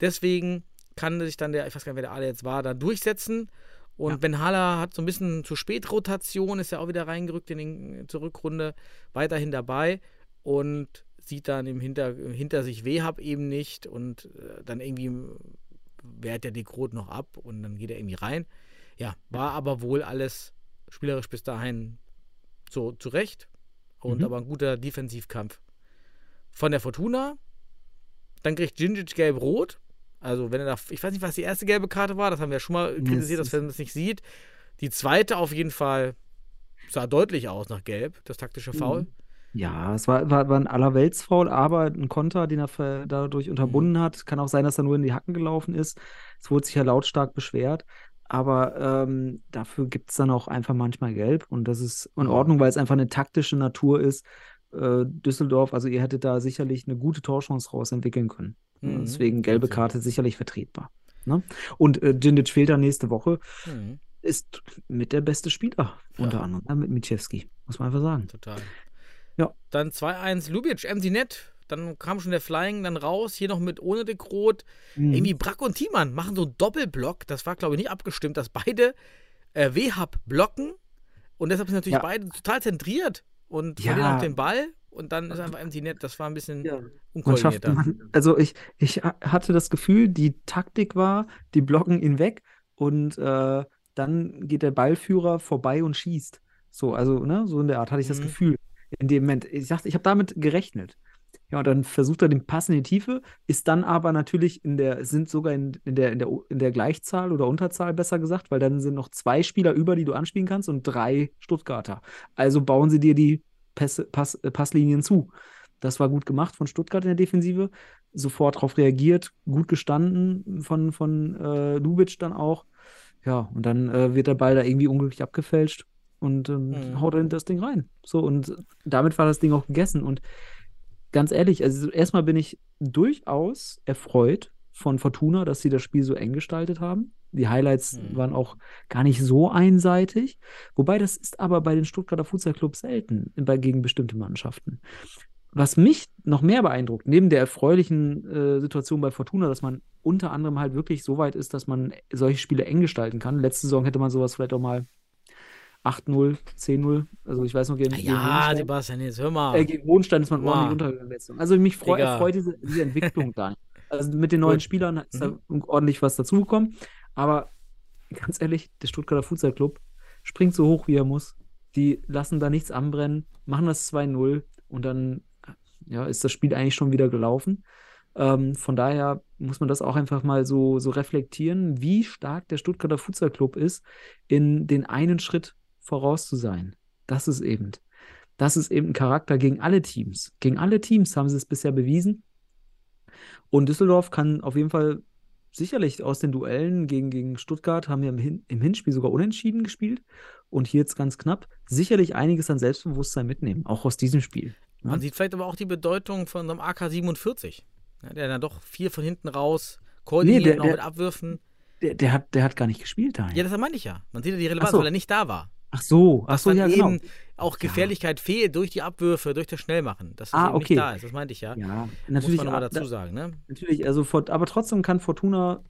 Deswegen kann sich dann der, ich weiß gar nicht, wer der Ala jetzt war, da durchsetzen. Und ja. Ben Haller hat so ein bisschen zu spät Rotation, ist ja auch wieder reingerückt in die zur Rückrunde, weiterhin dabei und sieht dann im Hinter, hinter sich Wehab eben nicht und äh, dann irgendwie wehrt der Dekrot noch ab und dann geht er irgendwie rein. Ja, war aber wohl alles spielerisch bis dahin so zurecht und mhm. aber ein guter Defensivkampf von der Fortuna. Dann kriegt Gingic gelb-rot also, wenn er da, ich weiß nicht, was die erste gelbe Karte war, das haben wir ja schon mal kritisiert, dass man das nicht sieht. Die zweite auf jeden Fall sah deutlich aus nach Gelb, das taktische mhm. Ja, es war, war, war ein Allerweltsfoul, aber ein Konter, den er dadurch unterbunden mhm. hat. Kann auch sein, dass er nur in die Hacken gelaufen ist. Es wurde sich ja lautstark beschwert. Aber ähm, dafür gibt es dann auch einfach manchmal Gelb. Und das ist in Ordnung, weil es einfach eine taktische Natur ist. Äh, Düsseldorf, also ihr hättet da sicherlich eine gute Torchance rausentwickeln können. Mhm. Deswegen gelbe Karte sicherlich vertretbar. Ne? Und äh, Djindjic fehlt dann nächste Woche. Mhm. Ist mit der beste Spieler, unter ja. anderem, ne? mit Mitschewski, muss man einfach sagen. Total. Ja. Dann 2-1 Lubitsch, empty net. Dann kam schon der Flying dann raus, hier noch mit ohne Dick Roth. Mhm. Irgendwie Brack und Thiemann machen so einen Doppelblock. Das war, glaube ich, nicht abgestimmt, dass beide äh, WHAB blocken. Und deshalb sind natürlich Ja. beide total zentriert und Ja. verlieren auch den Ball. Und dann ist einfach empty net. Das war ein bisschen Ja. Man schafft, unkoordinierter. man, also ich, ich ha- hatte das Gefühl, die Taktik war, die blocken ihn weg und äh, dann geht der Ballführer vorbei und schießt. So, also, ne, so in der Art hatte ich das Mhm. Gefühl in dem Moment. Ich dachte, ich habe damit gerechnet. Ja, und dann versucht er den Pass in die Tiefe, ist dann aber natürlich in der, sind sogar in, in der, in der, in der Gleichzahl oder Unterzahl besser gesagt, weil dann sind noch zwei Spieler über, die du anspielen kannst und drei Stuttgarter. Also bauen sie dir die Pässe, Pass, äh, Passlinien zu. Das war gut gemacht von Stuttgart in der Defensive. Sofort darauf reagiert, gut gestanden von, von äh, Lubitsch dann auch. Ja, und dann äh, wird der Ball da irgendwie unglücklich abgefälscht und ähm, Mhm. haut in das Ding rein. So, und damit war das Ding auch gegessen. Und ganz ehrlich, also erstmal bin ich durchaus erfreut von Fortuna, dass sie das Spiel so eng gestaltet haben. Die Highlights Mhm. waren auch gar nicht so einseitig. Wobei das ist aber bei den Stuttgarter Futsal Clubs selten bei, gegen bestimmte Mannschaften. Was mich noch mehr beeindruckt, neben der erfreulichen äh, Situation bei Fortuna, dass man unter anderem halt wirklich so weit ist, dass man solche Spiele eng gestalten kann. Letzte Saison hätte man sowas vielleicht auch mal 8-0, 10-0. Also ich weiß noch gegen, Ja, Sebastian, jetzt hör mal. äh, gegen Hohenstein ist man Wow. ordentlich Saison. Also mich freu, Digga. erfreut diese, diese Entwicklung da. Also mit den neuen. Spielern ist da Mhm. ordentlich was dazugekommen. Aber ganz ehrlich, der Stuttgarter Futsal Club springt so hoch, wie er muss. Die lassen da nichts anbrennen, machen das 2-0 und dann ja, ist das Spiel eigentlich schon wieder gelaufen. Ähm, von daher muss man das auch einfach mal so, so reflektieren, wie stark der Stuttgarter Futsal Club ist, in den einen Schritt voraus zu sein. Das ist eben. Das ist eben ein Charakter gegen alle Teams. Gegen alle Teams haben sie es bisher bewiesen. Und Düsseldorf kann auf jeden Fall sicherlich aus den Duellen gegen, gegen Stuttgart haben wir im, Hin im Hinspiel sogar unentschieden gespielt. Und hier jetzt ganz knapp sicherlich einiges an Selbstbewusstsein mitnehmen, auch aus diesem Spiel. Ja? Man sieht vielleicht aber auch die Bedeutung von so einem AK-47, ja, der dann doch viel von hinten raus koordiniert, der- auch der- mit Abwürfen. Der, der, hat, der hat gar nicht gespielt da. Ja, das meine ich ja. Man sieht ja die Relevanz, so. weil er nicht da war. Ach so, ach so, ja, genau. eben auch Gefährlichkeit fehlt durch die Abwürfe, durch das Schnellmachen. Dass das Ah, eben okay. nicht da ist, das meinte ich ja. Ja, Muss natürlich. man nochmal ah, dazu da- sagen, ne? Natürlich, also aber trotzdem kann Fortuna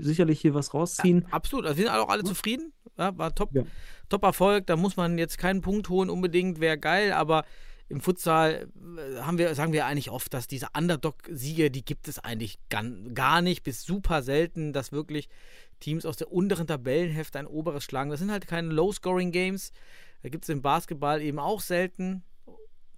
sicherlich hier was rausziehen. Absolut. Also wir sind auch alle zufrieden. Ja, war top. Ja. Top Erfolg. Da muss man jetzt keinen Punkt holen unbedingt, wäre geil, aber im Futsal äh, haben wir, sagen wir eigentlich oft, dass diese Underdog-Siege, die gibt es eigentlich gar nicht, bis super selten, dass wirklich Teams aus der unteren Tabellenhälfte ein oberes schlagen. Das sind halt keine Low-Scoring-Games. Da gibt es im Basketball eben auch selten.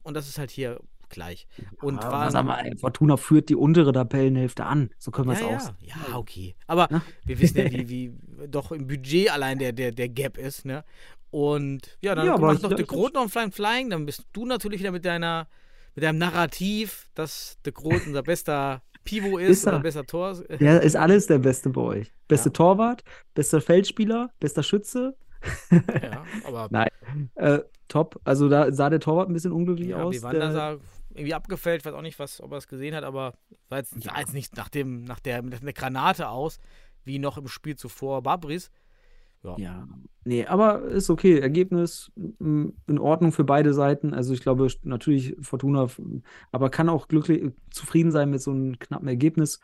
Und das ist halt hier gleich. Und Ah, war, mal, Fortuna führt die untere Tabellenhälfte an. So können wir es ja, auch ja, sagen. ja, okay. Aber Ne? wir wissen ja, wie, wie doch im Budget allein der, der, der Gap ist, ne? Und ja, dann Ja, macht noch De Groot noch ein Flying Flying, dann bist du natürlich wieder mit deiner, mit deinem Narrativ, dass De Groot unser bester Pivo ist, Ist er. oder bester Tor. Der ist alles der Beste bei euch. Beste Ja. Torwart, bester Feldspieler, bester Schütze. ja, aber Nein. Äh, top. Also da sah der Torwart ein bisschen unglücklich ja, aus. Vivander Der- sah irgendwie abgefällt, ich weiß auch nicht, was, ob er es gesehen hat, aber sah jetzt, sah jetzt nicht nach, dem, nach der, nach der Granate aus, wie noch im Spiel zuvor Babris. Ja, nee, aber ist okay. Ergebnis in Ordnung für beide Seiten. Also ich glaube natürlich Fortuna, aber kann auch glücklich zufrieden sein mit so einem knappen Ergebnis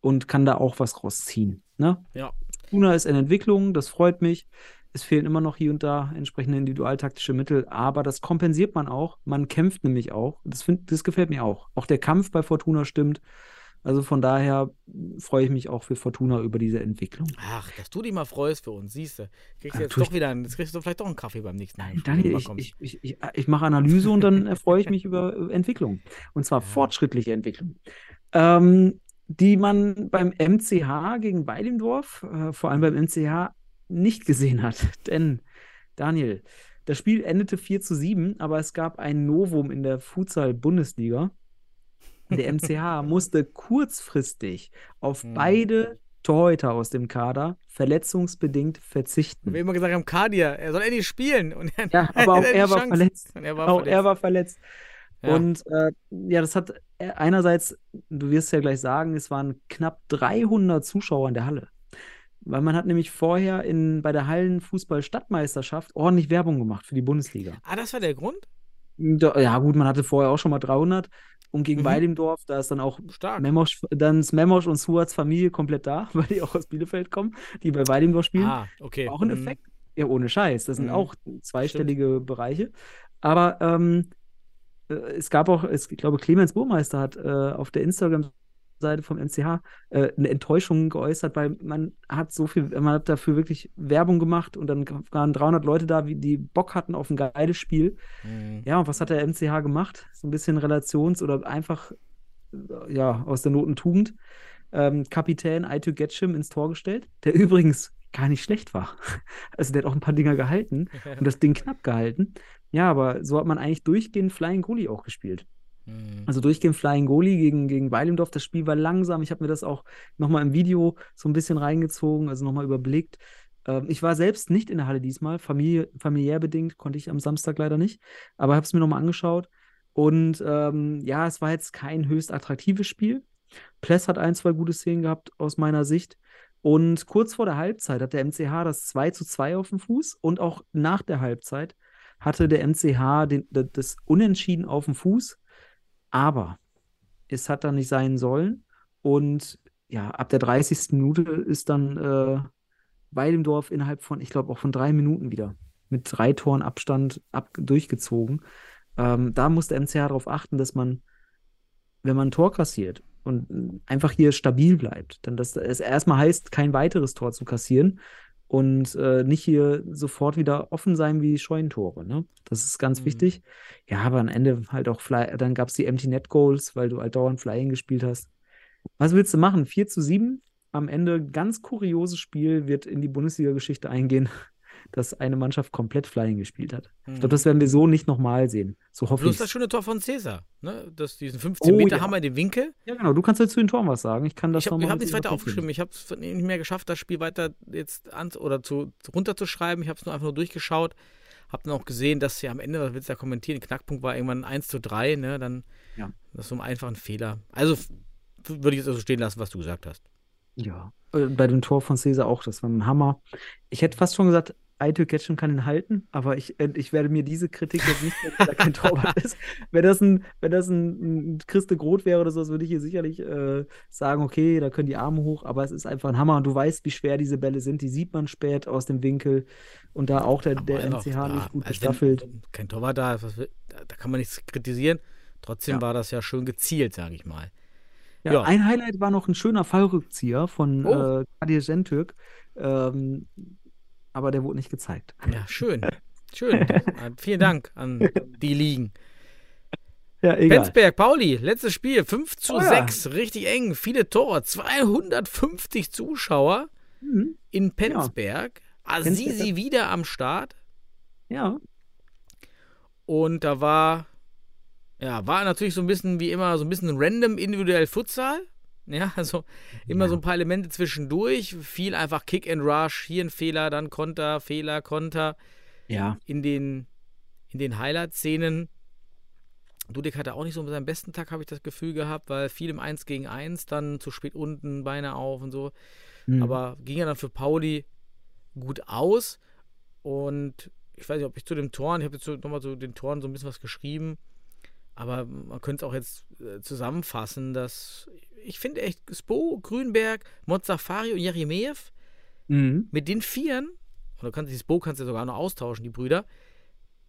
und kann da auch was rausziehen. Ne? Ja. Fortuna ist in Entwicklung, das freut mich. Es fehlen immer noch hier und da entsprechende individualtaktische Mittel, aber das kompensiert man auch. Man kämpft nämlich auch. Das, find, das gefällt mir auch. Auch der Kampf bei Fortuna stimmt. Also von daher freue ich mich auch für Fortuna über diese Entwicklung. Ach, dass du dich mal freust für uns, siehst du. Kriegst du jetzt doch wieder, einen- jetzt kriegst du vielleicht doch einen Kaffee beim nächsten Mal. Daniel, ich, ich, ich, ich, mache Analyse und dann erfreue ich mich über äh, Entwicklung. Und zwar fortschrittliche Entwicklung. Ähm, die man beim MCH gegen Weilendorf, äh, vor allem beim MCH, nicht gesehen hat. Denn, Daniel, das Spiel endete 4 zu 7, aber es gab ein Novum in der Futsal-Bundesliga. Der MCH musste kurzfristig auf Hm. beide Torhüter aus dem Kader verletzungsbedingt verzichten. Wir immer gesagt haben, Kadir, er soll endlich spielen. Und er, Ja, aber auch er war Chance. verletzt. Und er war Auch verletzt. er war verletzt. Ja. Und äh, ja, das hat äh, einerseits, du wirst ja gleich sagen, es waren knapp 300 Zuschauer in der Halle. Weil man hat nämlich vorher in, bei der Hallenfußball-Stadtmeisterschaft ordentlich Werbung gemacht für die Bundesliga. ah, das war der Grund? Da, ja, gut, man hatte vorher auch schon mal 300. Und gegen Mhm. Weidemdorf, da ist dann auch Stark. Memosch, dann ist Memosch und Suats Familie komplett da, weil die auch aus Bielefeld kommen, die bei Weidemdorf spielen. Ah, okay. Auch ein Mhm. Effekt. Ja, ohne Scheiß. Das sind Mhm. auch zweistellige Bereiche. Aber ähm, äh, es gab auch, es, ich glaube, Clemens Burmeister hat äh, auf der Instagram-Seite vom MCH äh, eine Enttäuschung geäußert, weil man hat so viel, man hat dafür wirklich Werbung gemacht und dann waren 300 Leute da, die Bock hatten auf ein geiles Spiel. Mhm. Ja, und was hat der MCH gemacht? So ein bisschen Relations- oder einfach äh, ja, aus der Noten Tugend. Ähm, Kapitän Aitu Getschim ins Tor gestellt, der übrigens gar nicht schlecht war. Also der hat auch ein paar Dinger gehalten und das Ding knapp gehalten. Ja, aber so hat man eigentlich durchgehend Flying Goalie auch gespielt. Mhm. Also durchgehend Flying Goalie gegen, gegen Weilendorf. Das Spiel war langsam. Ich habe mir das auch nochmal im Video so ein bisschen reingezogen, also nochmal überblickt. Ähm, ich war selbst nicht in der Halle diesmal, Familie, familiär bedingt, konnte ich am Samstag leider nicht, aber habe es mir nochmal angeschaut. Und ähm, ja, es war jetzt kein höchst attraktives Spiel. Pless hat ein, zwei gute Szenen gehabt aus meiner Sicht. Und kurz vor der Halbzeit hat der MCH das 2 zu 2 auf dem Fuß und auch nach der Halbzeit hatte der MCH den, das Unentschieden auf dem Fuß. Aber es hat dann nicht sein sollen. Und ja, ab der 30. Minute ist dann äh, Weidemdorf innerhalb von, ich glaube, auch von drei Minuten wieder mit drei Toren Abstand ab, durchgezogen. Ähm, da muss der MCH darauf achten, dass man, wenn man ein Tor kassiert und einfach hier stabil bleibt, dann dass es erstmal heißt, kein weiteres Tor zu kassieren und äh, nicht hier sofort wieder offen sein wie Scheunentore. Ne? Das ist ganz Mhm. wichtig. Ja, aber am Ende halt auch Fly, dann gab es die Empty Net Goals, weil du halt dauernd Flying gespielt hast. Was willst du machen? 4 zu 7. Am Ende ganz kurioses Spiel wird in die Bundesliga-Geschichte eingehen, dass eine Mannschaft komplett Flying gespielt hat. Ich glaube, das werden wir so nicht nochmal sehen. So hoffe ich. das schöne Tor von Cäsar. Ne? Das, diesen 15 Oh, Meter ja. Hammer in den Winkel. Ja, genau. Du kannst jetzt zu den Toren was sagen. Ich kann das Ich habe nochmal hab ein nichts weiter aufgeschrieben. Ich habe es nicht mehr geschafft, das Spiel weiter jetzt an oder zu, runterzuschreiben. Ich habe es nur einfach nur durchgeschaut. Habe dann auch gesehen, dass ja am Ende, was willst du da kommentieren, der Knackpunkt war irgendwann 1 zu 3, ne? Dann Ja. das ist so ein einfacher Fehler. Also würde ich jetzt also stehen lassen, was du gesagt hast. Ja, äh, bei dem Tor von Cesar auch, das war ein Hammer. Ich hätte fast schon gesagt, Aitel Ketchum kann ihn halten, aber ich, äh, ich werde mir diese Kritik jetzt nicht, wenn da kein Torwart ist. Wenn das ein, wenn das ein, ein Christe Groth wäre oder so, würde ich hier sicherlich äh, sagen, okay, da können die Arme hoch, aber es ist einfach ein Hammer und du weißt, wie schwer diese Bälle sind. Die sieht man spät aus dem Winkel und da auch der, der MCH ja, nicht gut also gestaffelt. Kein Torwart da, da, da kann man nichts kritisieren. Trotzdem Ja. war das ja schön gezielt, sage ich mal. Ja, Ja. ein Highlight war noch ein schöner Fallrückzieher von Oh. äh, Kadir Şentürk, ähm, aber der wurde nicht gezeigt. Ja, schön. Schön. Vielen Dank an die Ligen. Ja, egal. Penzberg, Pauli, letztes Spiel, 5 zu Oh ja. 6, richtig eng, viele Tore, 250 Zuschauer Mhm. in Penzberg. Azizi Penzberg. wieder am Start Ja, und da war, ja, war natürlich so ein bisschen wie immer, so ein bisschen random individuell Futsal. Ja, also immer Ja. so ein paar Elemente zwischendurch, viel einfach Kick and Rush, hier ein Fehler, dann Konter, Fehler, Konter. ja. in den, in den Highlight-Szenen. Dudek hatte auch nicht so seinen besten Tag, habe ich das Gefühl gehabt, weil viel im 1 gegen 1, dann zu spät unten, Beine auf und so. Mhm. Aber ging ja dann für Pauli gut aus. Und ich weiß nicht, ob ich zu den Toren, ich habe jetzt nochmal zu den Toren so ein bisschen was geschrieben, aber man könnte es auch jetzt äh, zusammenfassen, dass ich finde echt, Spo, Grünberg, Mozafari und Jeremejew, Mhm. mit den Vieren, oder kannst du Spo kannst du ja sogar noch austauschen, die Brüder,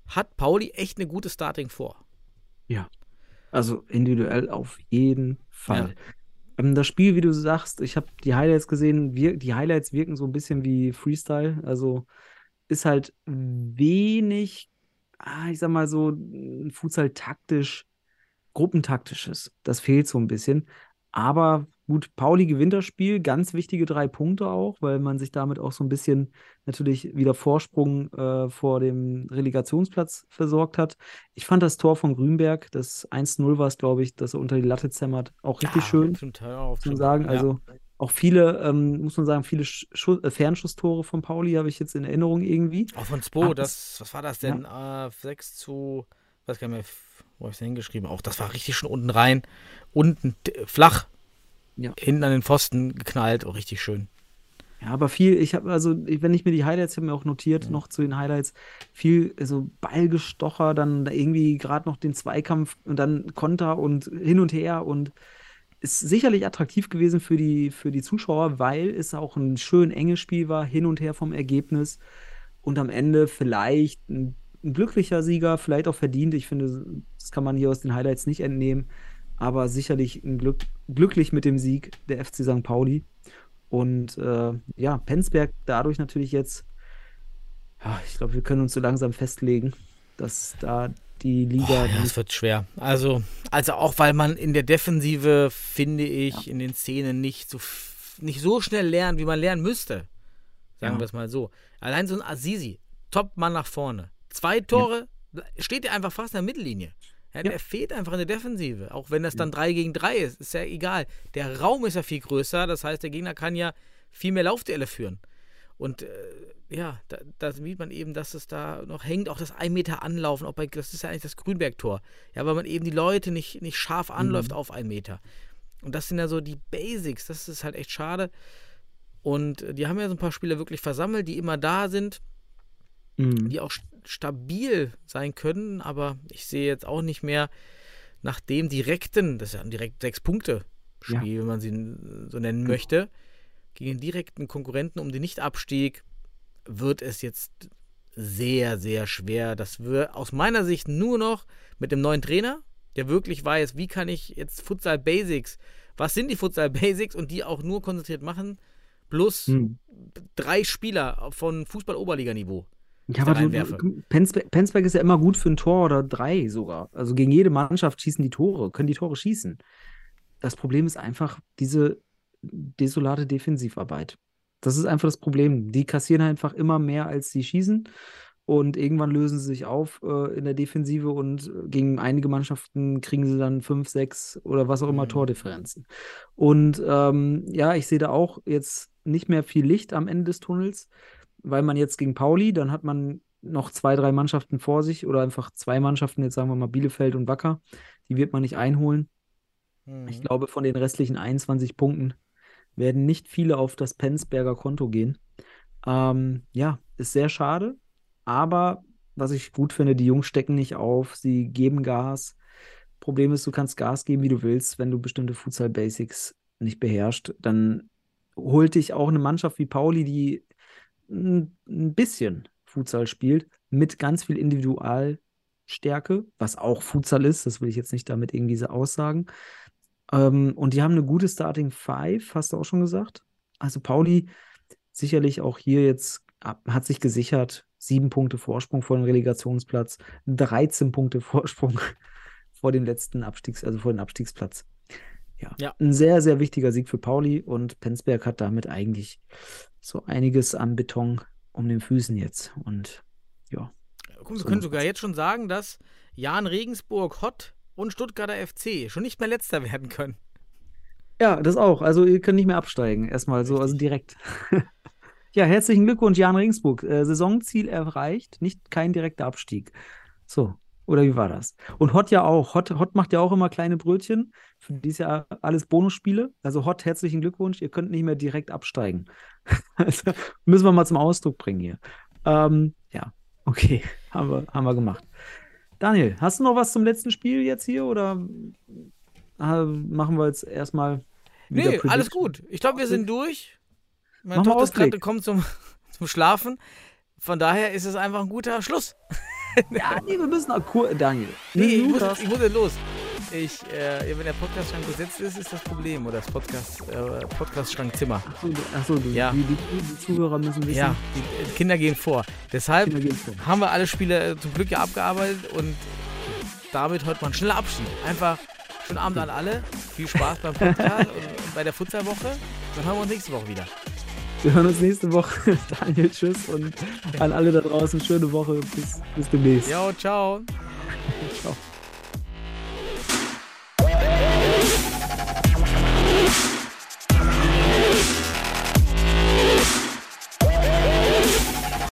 hat Pauli echt eine gute Starting vor. Also individuell auf jeden Fall. Ähm, das Spiel, wie du sagst, ich habe die Highlights gesehen, wir, die Highlights wirken so ein bisschen wie Freestyle. Also ist halt wenig, ah, ich sag mal so, ein Futsal taktisch, gruppentaktisches. Das fehlt so ein bisschen. Aber gut, Pauli gewinnt das Spiel, ganz wichtige drei Punkte auch, weil man sich damit auch so ein bisschen natürlich wieder Vorsprung äh, vor dem Relegationsplatz versorgt hat. Ich fand das Tor von Grünberg, das 1-0 war es, glaube ich, dass er unter die Latte zämmert, auch richtig schön, Zum Teil auch schon. sagen. Ja. Also auch viele, ähm, muss man sagen, viele Sch Schu- äh, Fernschusstore von Pauli habe ich jetzt in Erinnerung irgendwie. Auch von Spo, Ah, das, was war das denn? Äh, 6 zu, weiß gar nicht mehr, wo habe ich es hingeschrieben? Auch das war richtig schon unten rein. Unten flach. Ja. Hinten an den Pfosten geknallt. Oh, richtig schön. Ja, aber viel, ich habe also, wenn ich mir die Highlights, ich habe mir auch notiert, noch zu den Highlights, viel so Ballgestocher, dann da irgendwie gerade noch den Zweikampf und dann Konter und hin und her und ist sicherlich attraktiv gewesen für die, für die Zuschauer, weil es auch ein schön enges Spiel war, hin und her vom Ergebnis und am Ende vielleicht ein, ein glücklicher Sieger, vielleicht auch verdient. Ich finde, das kann man hier aus den Highlights nicht entnehmen, aber sicherlich ein Glück, glücklich mit dem Sieg der FC St. Pauli. Und äh, ja, Penzberg dadurch natürlich jetzt, ja, ich glaube, wir können uns so langsam festlegen, dass da die Liga. Boah, ja, es wird schwer. Also, also auch weil man in der Defensive, finde ich, in den Szenen nicht so, nicht so schnell lernt, wie man lernen müsste. Sagen Ja. wir es mal so. Allein so ein Azizi, Top-Mann nach vorne. Zwei Tore, steht er einfach fast in der Mittellinie. Ja, Ja. Der fehlt einfach in der Defensive. Auch wenn das dann 3 gegen 3 ist, ist ja egal. Der Raum ist ja viel größer, das heißt, der Gegner kann ja viel mehr Laufduelle führen. Und äh, ja, da, da sieht man eben, dass es da noch hängt, auch das 1 Meter Anlaufen, auch bei, das ist ja eigentlich das Grünberg-Tor. Ja, weil man eben die Leute nicht, nicht scharf anläuft auf 1 Meter. Und das sind ja so die Basics, das ist halt echt schade. Und äh, die haben ja so ein paar Spieler wirklich versammelt, die immer da sind, Mhm. die auch st- stabil sein können, aber ich sehe jetzt auch nicht mehr nach dem direkten, das ist ja ein direkt sechs Punkte Spiel, wenn man sie so nennen möchte, gegen den direkten Konkurrenten um den Nichtabstieg wird es jetzt sehr, sehr schwer. Das wird aus meiner Sicht nur noch mit dem neuen Trainer, der wirklich weiß, wie kann ich jetzt Futsal Basics, was sind die Futsal Basics und die auch nur konzentriert machen, plus Mhm. drei Spieler von Fußball-Oberliganiveau. Ja, aber du- Penzberg, Penzberg ist ja immer gut für ein Tor oder drei sogar. Also gegen jede Mannschaft schießen die Tore, können die Tore schießen. Das Problem ist einfach diese desolate Defensivarbeit. Das ist einfach das Problem. Die kassieren einfach immer mehr, als sie schießen. Und irgendwann lösen sie sich auf äh, in der Defensive und äh, gegen einige Mannschaften kriegen sie dann fünf, sechs oder was auch immer Mhm. Tordifferenzen. Und ähm, ja, ich sehe da auch jetzt nicht mehr viel Licht am Ende des Tunnels, weil man jetzt gegen Pauli, dann hat man noch zwei, drei Mannschaften vor sich oder einfach zwei Mannschaften, jetzt sagen wir mal Bielefeld und Wacker, die wird man nicht einholen. Ich glaube, von den restlichen 21 Punkten werden nicht viele auf das Penzberger Konto gehen. Ähm, ja, ist sehr schade, aber was ich gut finde, die Jungs stecken nicht auf, sie geben Gas. Problem ist, du kannst Gas geben, wie du willst, wenn du bestimmte Futsal-Basics nicht beherrschst, dann holt dich auch eine Mannschaft wie Pauli, die ein bisschen Futsal spielt, mit ganz viel Individualstärke, was auch Futsal ist, das will ich jetzt nicht damit irgendwie so aussagen. Ähm, und die haben eine gute Starting Five, hast du auch schon gesagt. Also Pauli sicherlich auch hier jetzt hat sich gesichert, sieben Punkte Vorsprung vor dem Relegationsplatz, 13 Punkte Vorsprung vor dem letzten Abstiegs, also vor dem Abstiegsplatz. Ja, Ja. ein sehr, sehr wichtiger Sieg für Pauli und Penzberg hat damit eigentlich so einiges an Beton um den Füßen jetzt. Und ja, Guck, wir So können sogar jetzt schon sagen, dass Jan Regensburg, Hott und Stuttgarter FC schon nicht mehr letzter werden können. Ja, das auch. Also ihr könnt nicht mehr absteigen. Erstmal so, also direkt. ja, herzlichen Glückwunsch, Jan Regensburg. Äh, Saisonziel erreicht, nicht kein direkter Abstieg. So, oder wie war das? Und Hott ja auch. Hott, Hott macht ja auch immer kleine Brötchen. Für die ist ja alles Bonusspiele. Also Hott, herzlichen Glückwunsch. Ihr könnt nicht mehr direkt absteigen. also, müssen wir mal zum Ausdruck bringen hier. Ähm, ja, okay, haben wir, haben wir gemacht. Daniel, hast du noch was zum letzten Spiel jetzt hier oder äh, machen wir jetzt erstmal Nee, alles Prediction? gut. Ich glaube, wir sind durch. Meine Mach Tochter ist gerade kommt zum, zum Schlafen. Von daher ist es einfach ein guter Schluss. Ja, nee, wir müssen auch kur Daniel. Nee, ich muss, ich muss jetzt los. Ich, äh, wenn der Podcast-Schrank besetzt ist, ist das Problem. Oder das Podcast, äh, Podcast-Schrankzimmer. Achso, du, achso, du, Ja. die, die, die Zuhörer müssen wissen. Ja, die äh, Kinder gehen vor. Deshalb gehen vor. haben wir alle Spiele äh, zum Glück ja abgearbeitet und damit heute mal ein schneller Abschied. Einfach schönen Abend an alle. Viel Spaß beim Podcast und bei der Futsalwoche. Dann hören wir uns nächste Woche wieder. Wir hören uns nächste Woche. Daniel, tschüss und an alle da draußen schöne Woche. Bis, bis demnächst. Jo, ciao. Ciao.